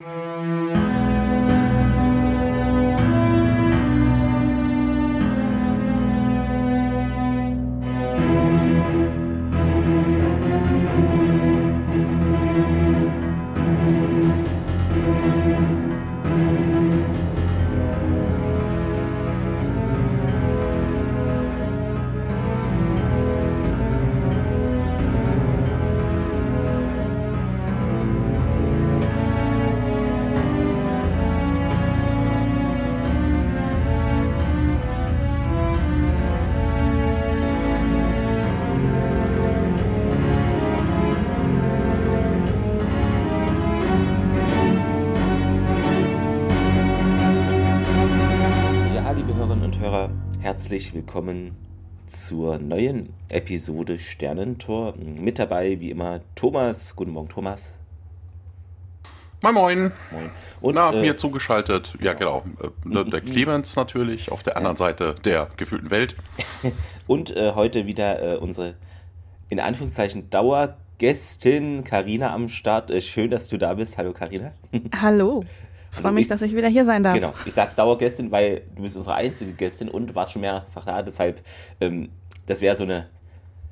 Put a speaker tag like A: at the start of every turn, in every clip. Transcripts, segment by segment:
A: Música willkommen zur neuen Episode Sternentor. Mit dabei, wie immer, Thomas. Guten Morgen, Thomas.
B: Moin, moin. moin. Und, Na, äh, mir zugeschaltet, ja genau, äh, der Clemens natürlich, auf der anderen Seite der gefühlten Welt.
A: Und äh, heute wieder äh, unsere, in Anführungszeichen, Dauergästin Karina am Start. Äh, schön, dass du da bist. Hallo, Karina.
C: Hallo. Freue mich, ich, dass ich wieder hier sein darf.
A: Genau, ich sage Dauergästin, weil du bist unsere einzige Gästin und warst schon mehrfach da. Deshalb, ähm, das wäre so eine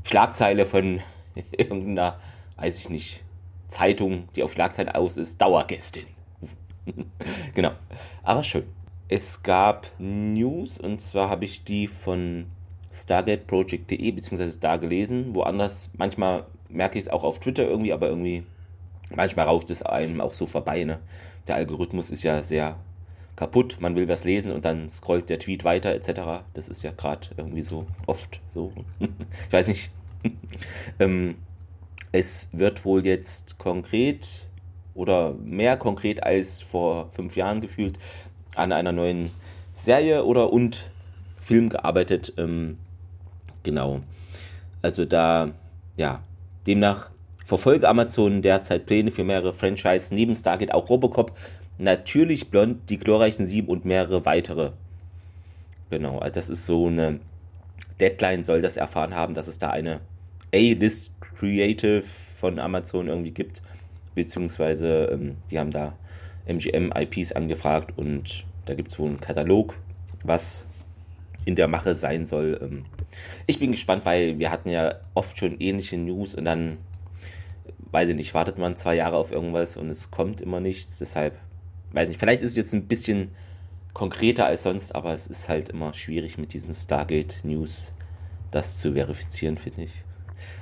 A: Schlagzeile von irgendeiner, weiß ich nicht, Zeitung, die auf Schlagzeilen aus ist. Dauergästin. genau, aber schön. Es gab News und zwar habe ich die von stargateproject.de beziehungsweise da gelesen. Woanders, manchmal merke ich es auch auf Twitter irgendwie, aber irgendwie, manchmal rauscht es einem auch so vorbei. Ne? Der Algorithmus ist ja sehr kaputt, man will was lesen und dann scrollt der Tweet weiter etc. Das ist ja gerade irgendwie so oft so. ich weiß nicht. ähm, es wird wohl jetzt konkret oder mehr konkret als vor fünf Jahren gefühlt an einer neuen Serie oder und Film gearbeitet. Ähm, genau. Also da, ja, demnach Verfolge Amazon derzeit Pläne für mehrere Franchises neben Stargate auch Robocop, natürlich Blond, die glorreichen Sieben und mehrere weitere. Genau, also das ist so eine Deadline soll das erfahren haben, dass es da eine A-List Creative von Amazon irgendwie gibt, beziehungsweise ähm, die haben da MGM-IPs angefragt und da gibt es wohl einen Katalog, was in der Mache sein soll. Ähm, ich bin gespannt, weil wir hatten ja oft schon ähnliche News und dann weiß ich nicht, wartet man zwei Jahre auf irgendwas und es kommt immer nichts. Deshalb, weiß nicht, vielleicht ist es jetzt ein bisschen konkreter als sonst, aber es ist halt immer schwierig mit diesen Stargate News das zu verifizieren, finde ich.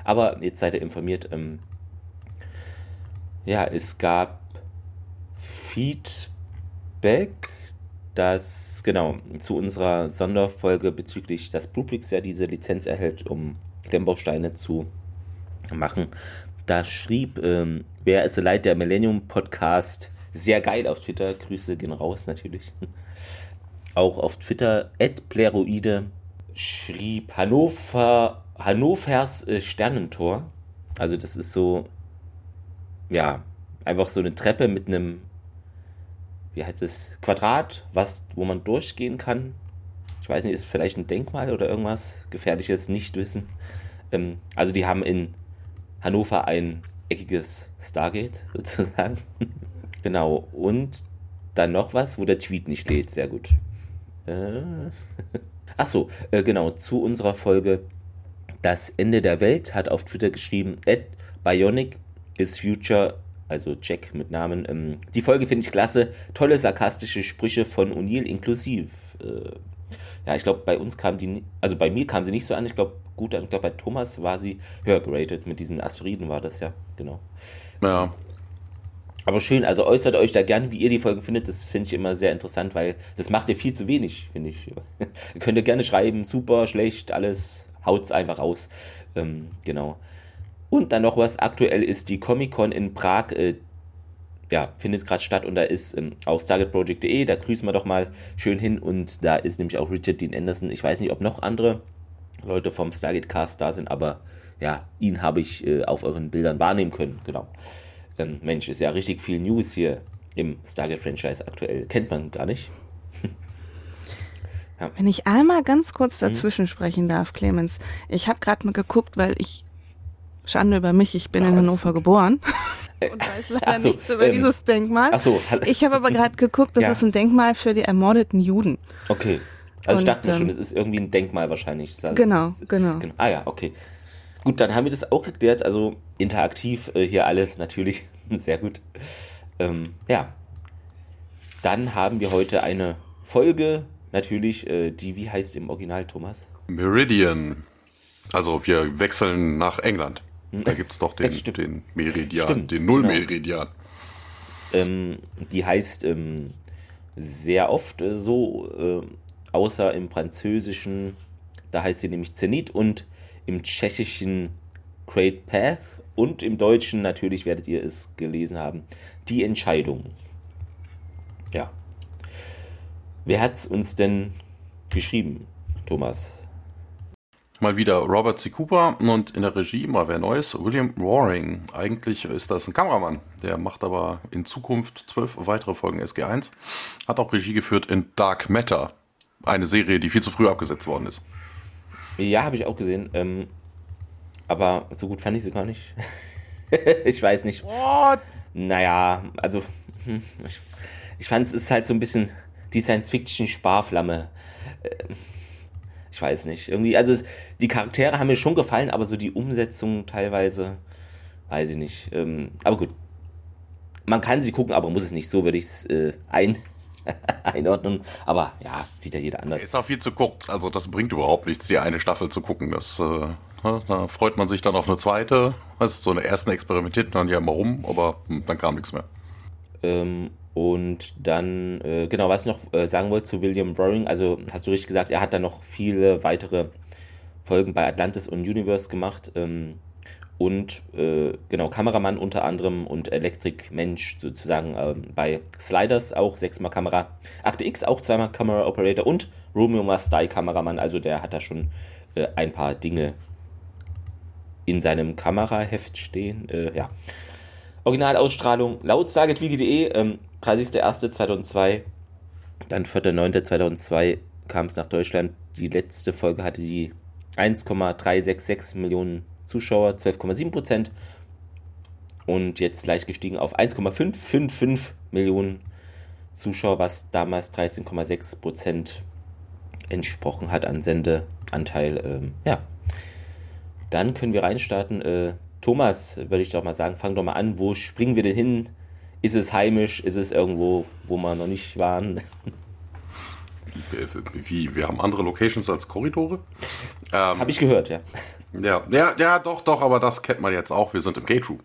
A: Aber jetzt seid ihr informiert. Ähm, ja, es gab Feedback, dass, genau, zu unserer Sonderfolge bezüglich, dass Blueprix ja diese Lizenz erhält, um Klemmbausteine zu machen, da schrieb, ähm, wer ist leid der Millennium Podcast, sehr geil auf Twitter, Grüße gehen raus natürlich. Auch auf Twitter, Pleroide, schrieb Hannover, Hannovers äh, Sternentor. Also das ist so, ja, einfach so eine Treppe mit einem, wie heißt es, Quadrat, was, wo man durchgehen kann. Ich weiß nicht, ist vielleicht ein Denkmal oder irgendwas gefährliches Nichtwissen. Ähm, also die haben in Hannover ein eckiges Stargate sozusagen. genau. Und dann noch was, wo der Tweet nicht lädt. Sehr gut. Äh. Achso, äh, genau. Zu unserer Folge Das Ende der Welt hat auf Twitter geschrieben, at Bionic is Future, also Jack mit Namen. Ähm, die Folge finde ich klasse. Tolle sarkastische Sprüche von O'Neill inklusiv. Äh, ja, ich glaube, bei uns kam die, also bei mir kam sie nicht so an. Ich glaube, gut Ich glaube, bei Thomas war sie höher geratet. Mit diesen Asteroiden war das ja, genau.
B: Ja.
A: Aber schön, also äußert euch da gerne, wie ihr die Folgen findet. Das finde ich immer sehr interessant, weil das macht ihr viel zu wenig, finde ich. könnt ihr gerne schreiben, super, schlecht, alles, haut's einfach raus. Ähm, genau. Und dann noch was, aktuell ist die Comic-Con in Prag, äh, ja, findet gerade statt und da ist ähm, auf stargateproject.de, da grüßen wir doch mal schön hin und da ist nämlich auch Richard Dean Anderson. Ich weiß nicht, ob noch andere Leute vom Stargate Cast da sind, aber ja, ihn habe ich äh, auf euren Bildern wahrnehmen können, genau. Ähm, Mensch, ist ja richtig viel News hier im Stargate-Franchise aktuell. Kennt man gar nicht.
C: ja. Wenn ich einmal ganz kurz mhm. dazwischen mhm. sprechen darf, Clemens. Ich habe gerade mal geguckt, weil ich, Schande über mich, ich bin Ach, in Hannover geboren. Und weiß leider so, nichts über ähm, dieses Denkmal. Ach so. Ich habe aber gerade geguckt, das ja. ist ein Denkmal für die ermordeten Juden.
A: Okay. Also und, ich dachte mir schon, es ist irgendwie ein Denkmal wahrscheinlich.
C: Das genau, ist, genau, genau.
A: Ah ja, okay. Gut, dann haben wir das auch geklärt. Also interaktiv äh, hier alles natürlich. Sehr gut. Ähm, ja. Dann haben wir heute eine Folge, natürlich, äh, die, wie heißt im Original, Thomas?
B: Meridian. Also wir wechseln nach England. Da gibt es doch den, den Meridian, Stimmt, den Nullmeridian.
A: Genau. Ähm, die heißt ähm, sehr oft äh, so, äh, außer im Französischen, da heißt sie nämlich Zenit und im Tschechischen Great Path und im Deutschen natürlich werdet ihr es gelesen haben, die Entscheidung. Ja. Wer hat es uns denn geschrieben, Thomas?
B: Mal wieder Robert C. Cooper und in der Regie mal wer Neues, William Roaring. Eigentlich ist das ein Kameramann, der macht aber in Zukunft zwölf weitere Folgen SG1. Hat auch Regie geführt in Dark Matter, eine Serie, die viel zu früh abgesetzt worden ist.
A: Ja, habe ich auch gesehen. Ähm, aber so gut fand ich sie gar nicht. ich weiß nicht. What? Naja, also hm, ich, ich fand es ist halt so ein bisschen die Science-Fiction-Sparflamme. Äh, ich weiß nicht. Irgendwie, also es, die Charaktere haben mir schon gefallen, aber so die Umsetzung teilweise, weiß ich nicht. Ähm, aber gut. Man kann sie gucken, aber muss es nicht. So würde ich es äh, ein, einordnen. Aber ja, sieht ja jeder anders.
B: Ist auch viel zu kurz. Also das bringt überhaupt nichts, die eine Staffel zu gucken. Das, äh, ne, da freut man sich dann auf eine zweite. Weißt, so eine ersten experimentiert dann ja immer rum, aber hm, dann kam nichts mehr.
A: Ähm, und dann, äh, genau, was ich noch äh, sagen wollte zu William Roaring, also hast du richtig gesagt, er hat dann noch viele weitere Folgen bei Atlantis und Universe gemacht. Ähm, und äh, genau, Kameramann unter anderem und Elektrikmensch sozusagen ähm, bei Sliders auch sechsmal Kamera. Akte X auch zweimal Camera Operator und Romeo Must Die Kameramann, also der hat da schon äh, ein paar Dinge in seinem Kameraheft stehen. Äh, ja. Originalausstrahlung laut StargetWiki.de, ähm, 30.01.2002, dann 4.9.2002 kam es nach Deutschland. Die letzte Folge hatte die 1,366 Millionen Zuschauer, 12,7 Prozent. Und jetzt leicht gestiegen auf 1,555 Millionen Zuschauer, was damals 13,6 Prozent entsprochen hat an Sendeanteil. Ähm, ja, dann können wir reinstarten. Äh, Thomas, würde ich doch mal sagen, fang doch mal an. Wo springen wir denn hin? Ist es heimisch? Ist es irgendwo, wo wir noch nicht waren?
B: Wie, wir haben andere Locations als Korridore?
A: Ähm, Habe ich gehört, ja.
B: Ja, ja, ja, doch, doch, aber das kennt man jetzt auch. Wir sind im Gate Room.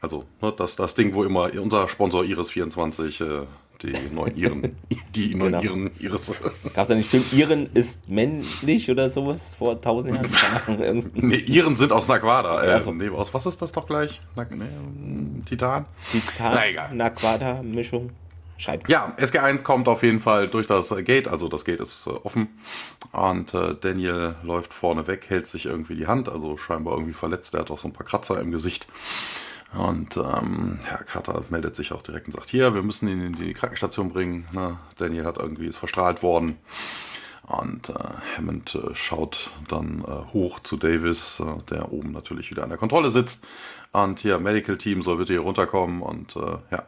B: Also, ne, das, das Ding, wo immer unser Sponsor Iris24 äh, die neuen Iren, die neuen genau. Iris.
A: Gab es da nicht Film Iren ist männlich oder sowas vor tausend Jahren?
B: nee, Iren sind aus Naquada. Äh, also. nee, aus was ist das doch gleich? Na, nee, Titan?
A: Titan, Naquada-Mischung.
B: Schreibt. Ja, SG1 kommt auf jeden Fall durch das Gate, also das Gate ist äh, offen und äh, Daniel läuft vorne weg, hält sich irgendwie die Hand, also scheinbar irgendwie verletzt, er hat auch so ein paar Kratzer im Gesicht. Und ähm, Herr Carter meldet sich auch direkt und sagt, hier, wir müssen ihn in die Krankenstation bringen. Ne? Daniel hat irgendwie ist verstrahlt worden. Und äh, Hammond äh, schaut dann äh, hoch zu Davis, äh, der oben natürlich wieder an der Kontrolle sitzt. Und hier, Medical Team soll bitte hier runterkommen. Und äh, ja,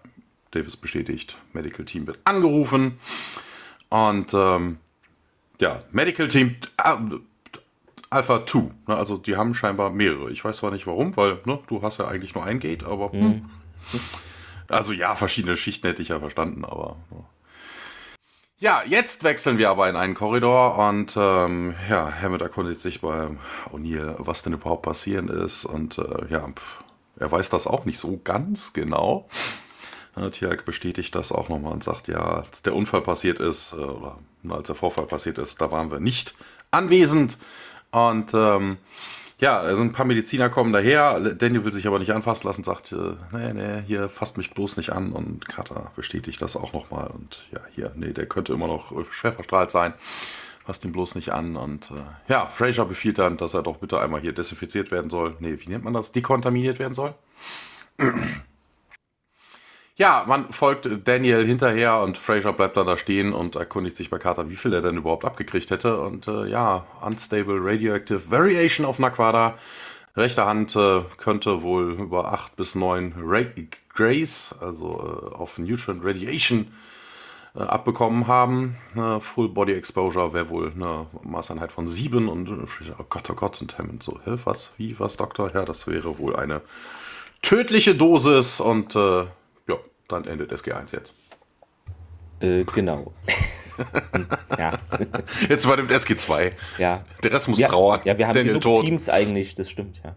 B: Davis bestätigt, Medical Team wird angerufen. Und ähm, ja, Medical Team, äh, Alpha 2. Ne? Also die haben scheinbar mehrere. Ich weiß zwar nicht warum, weil ne, du hast ja eigentlich nur ein Gate, aber. Mhm. Hm. Also ja, verschiedene Schichten hätte ich ja verstanden, aber. Ja, jetzt wechseln wir aber in einen Korridor und ähm, ja, Hammett erkundigt sich bei O'Neill, was denn überhaupt passieren ist. Und äh, ja, er weiß das auch nicht so ganz genau. Äh, Tiag bestätigt das auch nochmal und sagt, ja, als der Unfall passiert ist, äh, oder als der Vorfall passiert ist, da waren wir nicht anwesend. Und ähm, ja, also ein paar Mediziner kommen daher. Daniel will sich aber nicht anfassen lassen, sagt, äh, nee, nee, hier fasst mich bloß nicht an. Und Carter bestätigt das auch nochmal. Und ja, hier, nee, der könnte immer noch schwer verstrahlt sein. Fasst ihn bloß nicht an. Und äh, ja, Fraser befiehlt dann, dass er doch bitte einmal hier desinfiziert werden soll. Nee, wie nennt man das? Dekontaminiert werden soll. Ja, man folgt Daniel hinterher und Fraser bleibt dann da stehen und erkundigt sich bei Carter, wie viel er denn überhaupt abgekriegt hätte. Und äh, ja, Unstable Radioactive Variation auf Naquada. Rechte Hand äh, könnte wohl über 8 bis 9 Ra Grace, also äh, auf Nutrient Radiation äh, abbekommen haben. Full Body Exposure wäre wohl eine Maßeinheit von sieben und äh, oh Gott, oh Gott, und Hammond so, hä, was, wie, was, Doktor? Ja, das wäre wohl eine tödliche Dosis und äh, dann endet SG1 jetzt.
A: Äh, genau.
B: ja. Jetzt war dem SG2.
A: Ja.
B: Der Rest muss ja, trauern.
A: Ja, wir haben genug. Teams eigentlich, das stimmt, ja.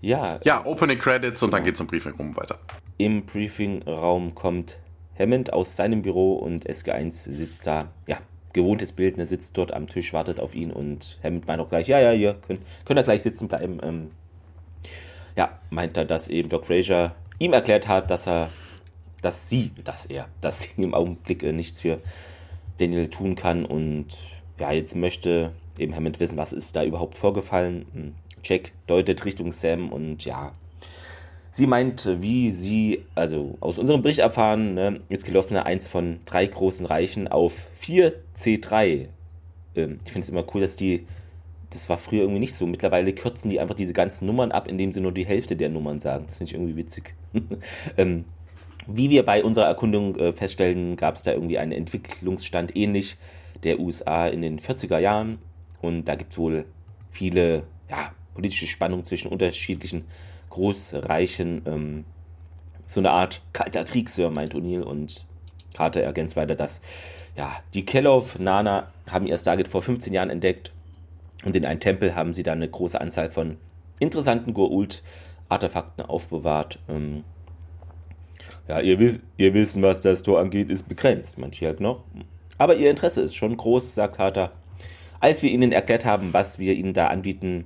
B: Ja. Ja, Opening Credits und dann geht's im Briefing rum weiter.
A: Im Briefingraum kommt Hammond aus seinem Büro und SG1 sitzt da, ja, gewohntes Bild, er sitzt dort am Tisch, wartet auf ihn und Hammond meint auch gleich, ja, ja, ihr könnt, könnt ihr gleich sitzen bleiben. Ähm, ja, meint er, dass eben Doc Fraser ihm erklärt hat, dass er, dass sie, dass er, dass sie im Augenblick äh, nichts für Daniel tun kann und ja, jetzt möchte eben Hammond wissen, was ist da überhaupt vorgefallen. Jack deutet Richtung Sam und ja, sie meint, wie sie, also aus unserem Bericht erfahren, ne, ist Gelofene eins von drei großen Reichen auf 4C3. Ähm, ich finde es immer cool, dass die, das war früher irgendwie nicht so, mittlerweile kürzen die einfach diese ganzen Nummern ab, indem sie nur die Hälfte der Nummern sagen. Das finde ich irgendwie witzig. ähm, wie wir bei unserer Erkundung äh, feststellen, gab es da irgendwie einen Entwicklungsstand ähnlich der USA in den 40er Jahren. Und da gibt es wohl viele ja, politische Spannungen zwischen unterschiedlichen Großreichen. Ähm, so eine Art kalter Krieg, Sir, meint O'Neill. Und Carter ergänzt weiter, dass ja, die Kellogg Nana haben ihr Stargate vor 15 Jahren entdeckt. Und in einem Tempel haben sie dann eine große Anzahl von interessanten Goa'uld-Artefakten aufbewahrt. Ähm, ja, ihr, wisst, ihr Wissen, was das Tor angeht, ist begrenzt, manche halt noch. Aber ihr Interesse ist schon groß, sagt Carter. Als wir ihnen erklärt haben, was wir ihnen da anbieten,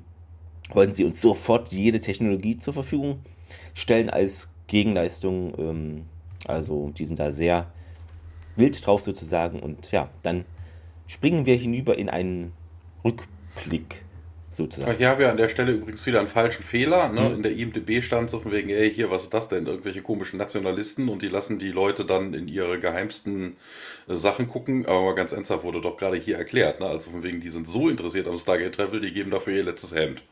A: wollten sie uns sofort jede Technologie zur Verfügung stellen als Gegenleistung. Ähm, also die sind da sehr wild drauf sozusagen. Und ja, dann springen wir hinüber in einen Rückblick sozusagen.
B: Hier haben wir an der Stelle übrigens wieder einen falschen Fehler. Ne? Mhm. In der IMDB stand so von wegen, ey, hier, was ist das denn? Irgendwelche komischen Nationalisten und die lassen die Leute dann in ihre geheimsten äh, Sachen gucken. Aber mal ganz ernsthaft wurde doch gerade hier erklärt. Ne? Also von wegen, die sind so interessiert am Stargate Travel, die geben dafür ihr letztes Hemd.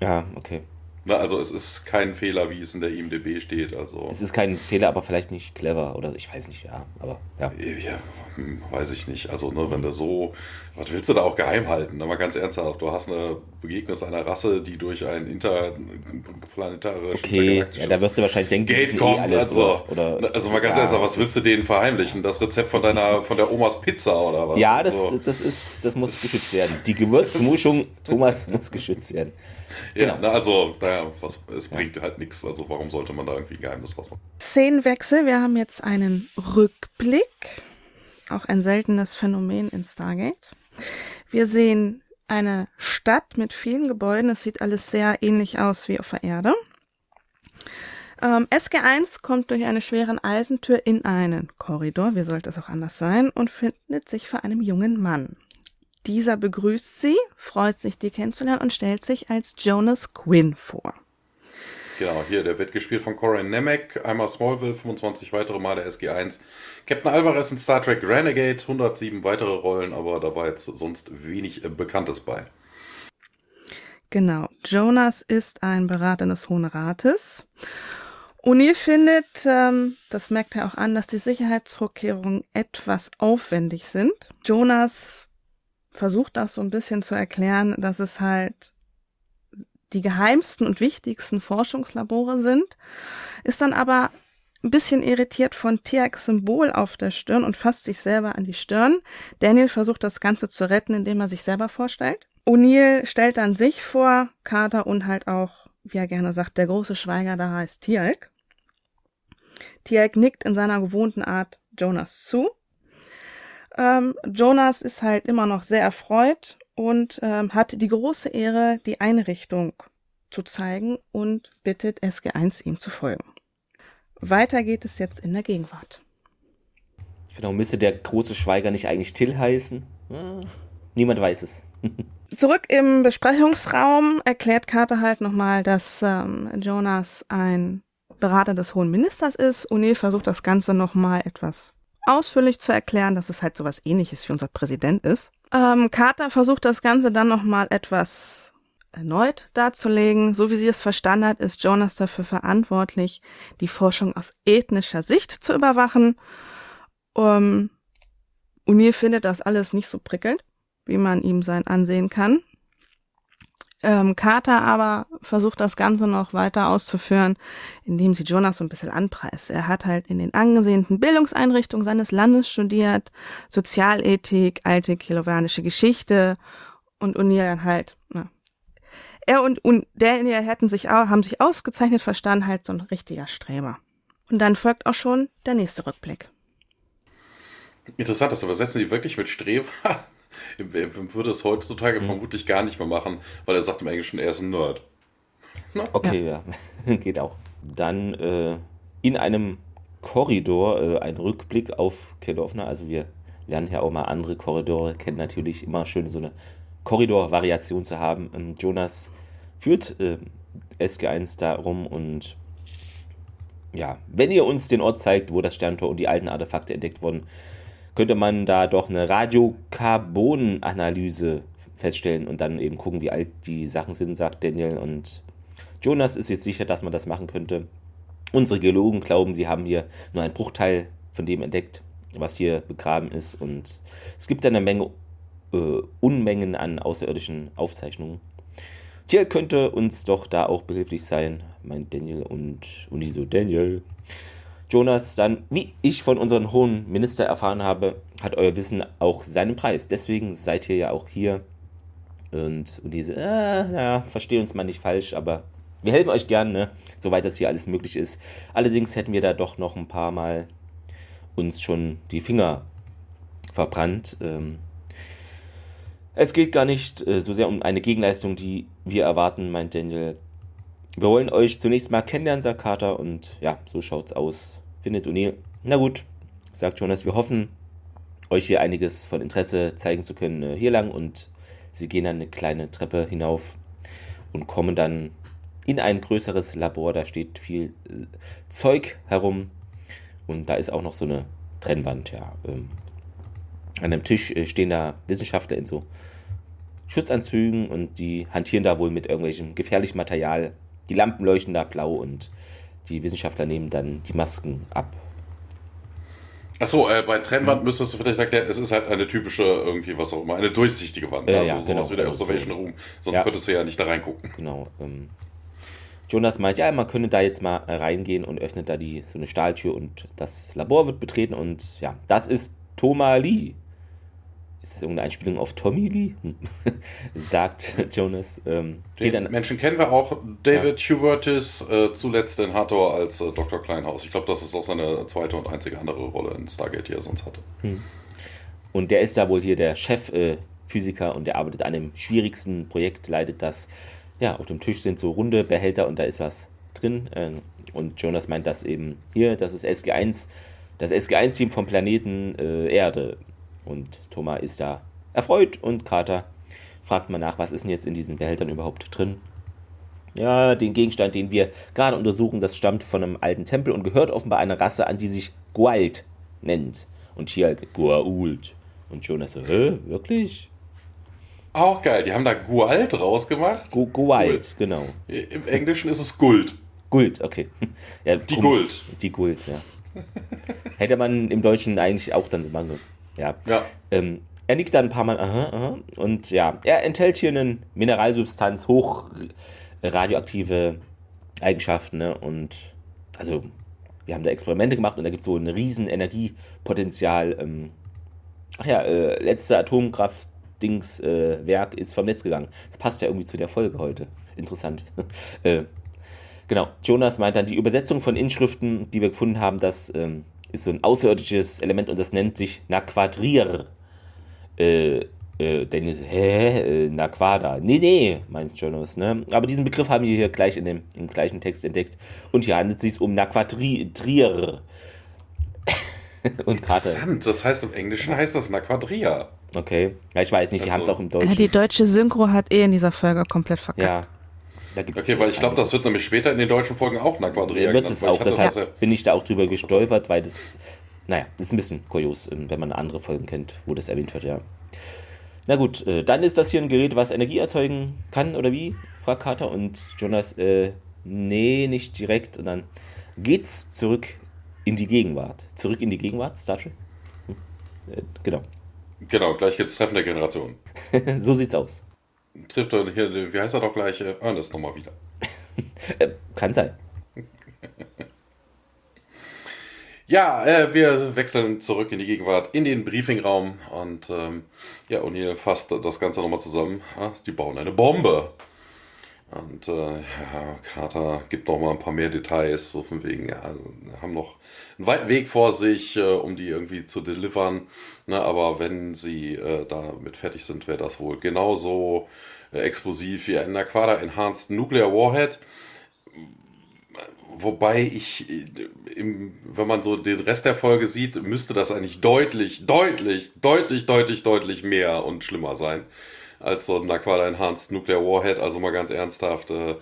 A: Ja, okay.
B: Na, also es ist kein Fehler, wie es in der IMDB steht. Also
A: es ist kein Fehler, aber vielleicht nicht clever oder ich weiß nicht, ja, aber ja.
B: Ja, hm, weiß ich nicht. Also ne, wenn du so, was willst du da auch geheim halten? Aber ganz ernsthaft, du hast eine Begegnung einer Rasse, die durch ein interplanetarisches
A: Okay, ja, da wirst du wahrscheinlich denken,
B: Gate kommt. Eh also, oder, oder, also mal ganz ja, ernsthaft, was willst du denen verheimlichen? Das Rezept von deiner, von der Omas Pizza oder was?
A: Ja, das, also, das ist, das muss geschützt werden. Die Gewürzmuschung Thomas muss geschützt werden.
B: Genau. Ja, also naja, was, es bringt halt nichts. Also warum sollte man da irgendwie ein Geheimnis rausmachen?
C: Szenenwechsel. Wir haben jetzt einen Rückblick. Auch ein seltenes Phänomen in Stargate. Wir sehen eine Stadt mit vielen Gebäuden. Es sieht alles sehr ähnlich aus wie auf der Erde. Ähm, SG1 kommt durch eine schwere Eisentür in einen Korridor, wie sollte es auch anders sein, und findet sich vor einem jungen Mann. Dieser begrüßt sie, freut sich, die kennenzulernen und stellt sich als Jonas Quinn vor.
B: Genau, hier, der wird gespielt von Corin Nemec, einmal Smallville, 25 weitere Male SG1. Captain Alvarez in Star Trek Renegade, 107 weitere Rollen, aber da war jetzt sonst wenig äh, Bekanntes bei.
C: Genau, Jonas ist ein Berater des Hohen Rates. O'Neill findet, ähm, das merkt er auch an, dass die Sicherheitsvorkehrungen etwas aufwendig sind. Jonas versucht auch so ein bisschen zu erklären, dass es halt die geheimsten und wichtigsten Forschungslabore sind, ist dann aber ein bisschen irritiert von Tiaks Symbol auf der Stirn und fasst sich selber an die Stirn. Daniel versucht das Ganze zu retten, indem er sich selber vorstellt. O'Neill stellt dann sich vor, Carter und halt auch, wie er gerne sagt, der große Schweiger da heißt Tialk. Tialk nickt in seiner gewohnten Art Jonas zu ähm, Jonas ist halt immer noch sehr erfreut und ähm, hat die große Ehre, die Einrichtung zu zeigen und bittet SG1 ihm zu folgen. Weiter geht es jetzt in der Gegenwart.
A: Genau, müsste der große Schweiger nicht eigentlich Till heißen? Hm, niemand weiß es.
C: Zurück im Besprechungsraum erklärt Carter halt nochmal, dass ähm, Jonas ein Berater des Hohen Ministers ist. O'Neill versucht das Ganze nochmal etwas ausführlich zu erklären, dass es halt sowas ähnliches wie unser Präsident ist. Ähm, Carter versucht das Ganze dann nochmal etwas erneut darzulegen. So wie sie es verstanden hat, ist Jonas dafür verantwortlich, die Forschung aus ethnischer Sicht zu überwachen. Um, O'Neill findet das alles nicht so prickelnd, wie man ihm sein ansehen kann. Ähm, Carter aber versucht das Ganze noch weiter auszuführen, indem sie Jonas so ein bisschen anpreist. Er hat halt in den angesehenen Bildungseinrichtungen seines Landes studiert, Sozialethik, alte kilovanische Geschichte und O'Neill halt, na, er und, und Daniel hätten sich auch, haben sich ausgezeichnet verstanden, halt so ein richtiger Streber. Und dann folgt auch schon der nächste Rückblick.
B: Interessant, das übersetzen die wirklich mit Streber. Würde es heutzutage mhm. vermutlich gar nicht mehr machen, weil er sagt im Englischen, er ist ein Nerd.
A: Na? Okay, ja. ja. geht auch. Dann äh, in einem Korridor äh, ein Rückblick auf Kedovna. Also wir lernen ja auch mal andere Korridore kennen. Natürlich immer schön so eine Korridor-Variation zu haben. Ähm, Jonas führt äh, SG1 da rum und ja, wenn ihr uns den Ort zeigt, wo das Sterntor und die alten Artefakte entdeckt wurden, könnte man da doch eine Radiokarbonanalyse feststellen und dann eben gucken, wie alt die Sachen sind, sagt Daniel. Und Jonas ist jetzt sicher, dass man das machen könnte. Unsere Geologen glauben, sie haben hier nur einen Bruchteil von dem entdeckt, was hier begraben ist. Und es gibt eine Menge, äh, Unmengen an außerirdischen Aufzeichnungen. Tja, könnte uns doch da auch behilflich sein, meint Daniel und Uniso Daniel. Jonas dann, wie ich von unserem hohen Minister erfahren habe, hat euer Wissen auch seinen Preis. Deswegen seid ihr ja auch hier. Und, und diese, äh, ja, versteh uns mal nicht falsch, aber wir helfen euch gern, ne? soweit das hier alles möglich ist. Allerdings hätten wir da doch noch ein paar Mal uns schon die Finger verbrannt. Ähm, es geht gar nicht äh, so sehr um eine Gegenleistung, die wir erwarten, meint Daniel. Wir wollen euch zunächst mal kennenlernen, sagt Carter, und ja, so schaut's aus. Findet O'Neill. Na gut, sagt Jonas, wir hoffen, euch hier einiges von Interesse zeigen zu können äh, hier lang und sie gehen dann eine kleine Treppe hinauf und kommen dann in ein größeres Labor. Da steht viel äh, Zeug herum und da ist auch noch so eine Trennwand. Ja, ähm, an einem Tisch äh, stehen da Wissenschaftler in so Schutzanzügen und die hantieren da wohl mit irgendwelchem gefährlichem Material. Die Lampen leuchten da blau und die Wissenschaftler nehmen dann die Masken ab.
B: Achso, äh, bei Trennwand mhm. müsstest du vielleicht erklären, es ist halt eine typische, irgendwie, was auch immer, eine durchsichtige Wand.
A: Äh,
B: also
A: ja,
B: sowas
A: genau.
B: wie der Observation Room. Sonst ja. könntest du ja nicht da reingucken.
A: Genau. Ähm, Jonas meint, ja, man könnte da jetzt mal reingehen und öffnet da die so eine Stahltür und das Labor wird betreten und ja, das ist Thomas Lee. Ist das irgendeine Einspielung auf Tommy Lee? Sagt Jonas. Ähm,
B: Den Menschen kennen wir auch. David ja. Hubertis, äh, zuletzt in Hathor als äh, Dr. Kleinhaus. Ich glaube, das ist auch seine zweite und einzige andere Rolle in Stargate, die er sonst hatte. Hm.
A: Und der ist da wohl hier der Chef-Physiker äh, und der arbeitet an dem schwierigsten Projekt, leitet das. Ja, auf dem Tisch sind so runde Behälter und da ist was drin. Äh, und Jonas meint, dass eben hier, das ist SG1, das SG1-Team vom Planeten äh, Erde und Thomas ist da erfreut und Carter fragt mal nach, was ist denn jetzt in diesen Behältern überhaupt drin. Ja, den Gegenstand, den wir gerade untersuchen, das stammt von einem alten Tempel und gehört offenbar einer Rasse an, die sich Gualt nennt. Und hier halt Guault. Und Jonas so, hä, wirklich?
B: Auch geil, die haben da Gualt rausgemacht.
A: Gu Gualt, genau.
B: Im Englischen ist es Guld.
A: Guld, okay.
B: Ja, die Guld.
A: Die Guld, ja. Hätte man im Deutschen eigentlich auch dann so machen ja. ja. Ähm, er nickt dann ein paar Mal, aha, aha, und ja, er enthält hier eine Mineralsubstanz, hoch radioaktive Eigenschaften, ne? und also wir haben da Experimente gemacht und da gibt es so ein riesen Energiepotenzial. Ähm, ach ja, äh, letzte Atomkraftdingswerk äh, ist vom Netz gegangen. Das passt ja irgendwie zu der Folge heute. Interessant. äh, genau, Jonas meint dann, die Übersetzung von Inschriften, die wir gefunden haben, das ähm, ist so ein außerirdisches Element und das nennt sich Naquadrier. Äh, äh, Dennis, hä? Äh, Naquada. Nee, nee, meint Jonas, ne? Aber diesen Begriff haben wir hier gleich in dem, im gleichen Text entdeckt. Und hier handelt es sich um Naquadrier.
B: und Interessant, das heißt im Englischen heißt das Naquadria.
A: Okay, ja, ich weiß nicht, also, die haben es auch im Deutschen. Ja,
C: die deutsche Synchro hat eh in dieser Folge komplett verkackt.
A: Ja,
B: okay, weil ich glaube, das wird nämlich später in den deutschen Folgen auch nach Quadria
A: Wird es auch, deshalb ja. bin ich da auch drüber gestolpert, weil das, naja, das ist ein bisschen kurios, ähm, wenn man andere Folgen kennt, wo das erwähnt wird, ja. Na gut, äh, dann ist das hier ein Gerät, was Energie erzeugen kann, oder wie? fragt Carter. Und Jonas, äh, nee, nicht direkt. Und dann geht's zurück in die Gegenwart. Zurück in die Gegenwart, Star Trek? Hm? Äh, genau.
B: Genau, gleich gibt's Treffen der Generation.
A: so sieht's aus.
B: Trifft er hier, wie heißt er doch gleich, äh, Ernest nochmal wieder.
A: Äh, kann sein.
B: Ja, äh, wir wechseln zurück in die Gegenwart, in den Briefingraum und ähm, ja, O'Neill fasst das Ganze nochmal zusammen. Ja, die bauen eine Bombe. Und äh, ja, Carter gibt noch mal ein paar mehr Details, so von wegen, ja, also, haben noch einen weiten Weg vor sich, äh, um die irgendwie zu delivern. Ne, aber wenn sie äh, damit fertig sind, wäre das wohl genauso äh, explosiv wie ein Aquada Enhanced Nuclear Warhead. Wobei ich, äh, im, wenn man so den Rest der Folge sieht, müsste das eigentlich deutlich, deutlich, deutlich, deutlich, deutlich mehr und schlimmer sein als so ein Aquada Enhanced Nuclear Warhead. Also mal ganz ernsthaft, äh,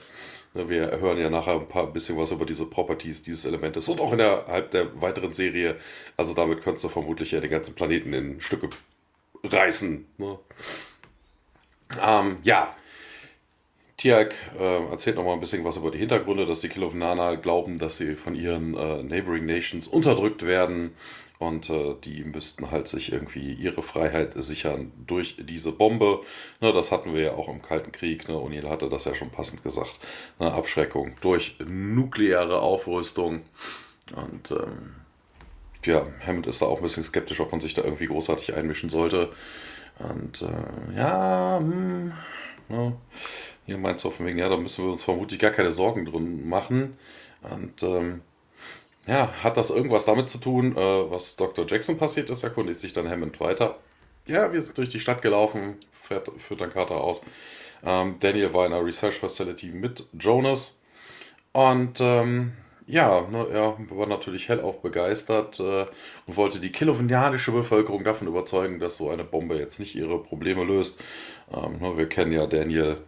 B: wir hören ja nachher ein paar bisschen was über diese Properties dieses Elementes und auch innerhalb der weiteren Serie. Also damit könntest du vermutlich ja den ganzen Planeten in Stücke reißen. Ne? Ähm, ja, Tiag äh, erzählt noch mal ein bisschen was über die Hintergründe, dass die Kilovnana glauben, dass sie von ihren äh, Neighboring Nations unterdrückt werden und äh, die müssten halt sich irgendwie ihre Freiheit sichern durch diese Bombe. Ne, das hatten wir ja auch im Kalten Krieg. Ne? O'Neill hatte das ja schon passend gesagt. Ne? Abschreckung durch nukleare Aufrüstung. Und ähm, ja, Hammond ist da auch ein bisschen skeptisch, ob man sich da irgendwie großartig einmischen sollte. Und äh, ja, hm, ne? Hier meinst du auf wegen, ja, da müssen wir uns vermutlich gar keine Sorgen drin machen. Und ähm, ja, hat das irgendwas damit zu tun, äh, was Dr. Jackson passiert ist, erkundigt sich dann Hammond weiter. Ja, wir sind durch die Stadt gelaufen, fährt, führt dann Carter aus. Ähm, Daniel war in einer Research Facility mit Jonas. Und ähm, ja, ne, er war natürlich hellauf begeistert äh, und wollte die kilowinianische Bevölkerung davon überzeugen, dass so eine Bombe jetzt nicht ihre Probleme löst. Ähm, ne, wir kennen ja Daniel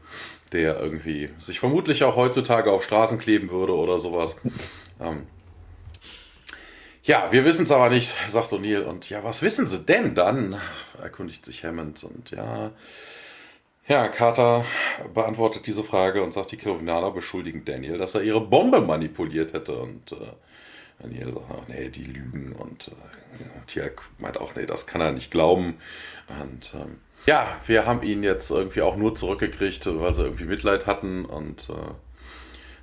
B: der irgendwie sich vermutlich auch heutzutage auf Straßen kleben würde oder sowas. Ähm, ja, wir wissen es aber nicht, sagt O'Neill. Und ja, was wissen sie denn dann? erkundigt sich Hammond. Und ja, ja, Carter beantwortet diese Frage und sagt, die Kelvinaner beschuldigen Daniel, dass er ihre Bombe manipuliert hätte. Und äh, Daniel sagt, ach, nee, die lügen. Und äh, Tiak meint auch, nee, das kann er nicht glauben. Und ähm, ja, wir haben ihn jetzt irgendwie auch nur zurückgekriegt, weil sie irgendwie Mitleid hatten und äh,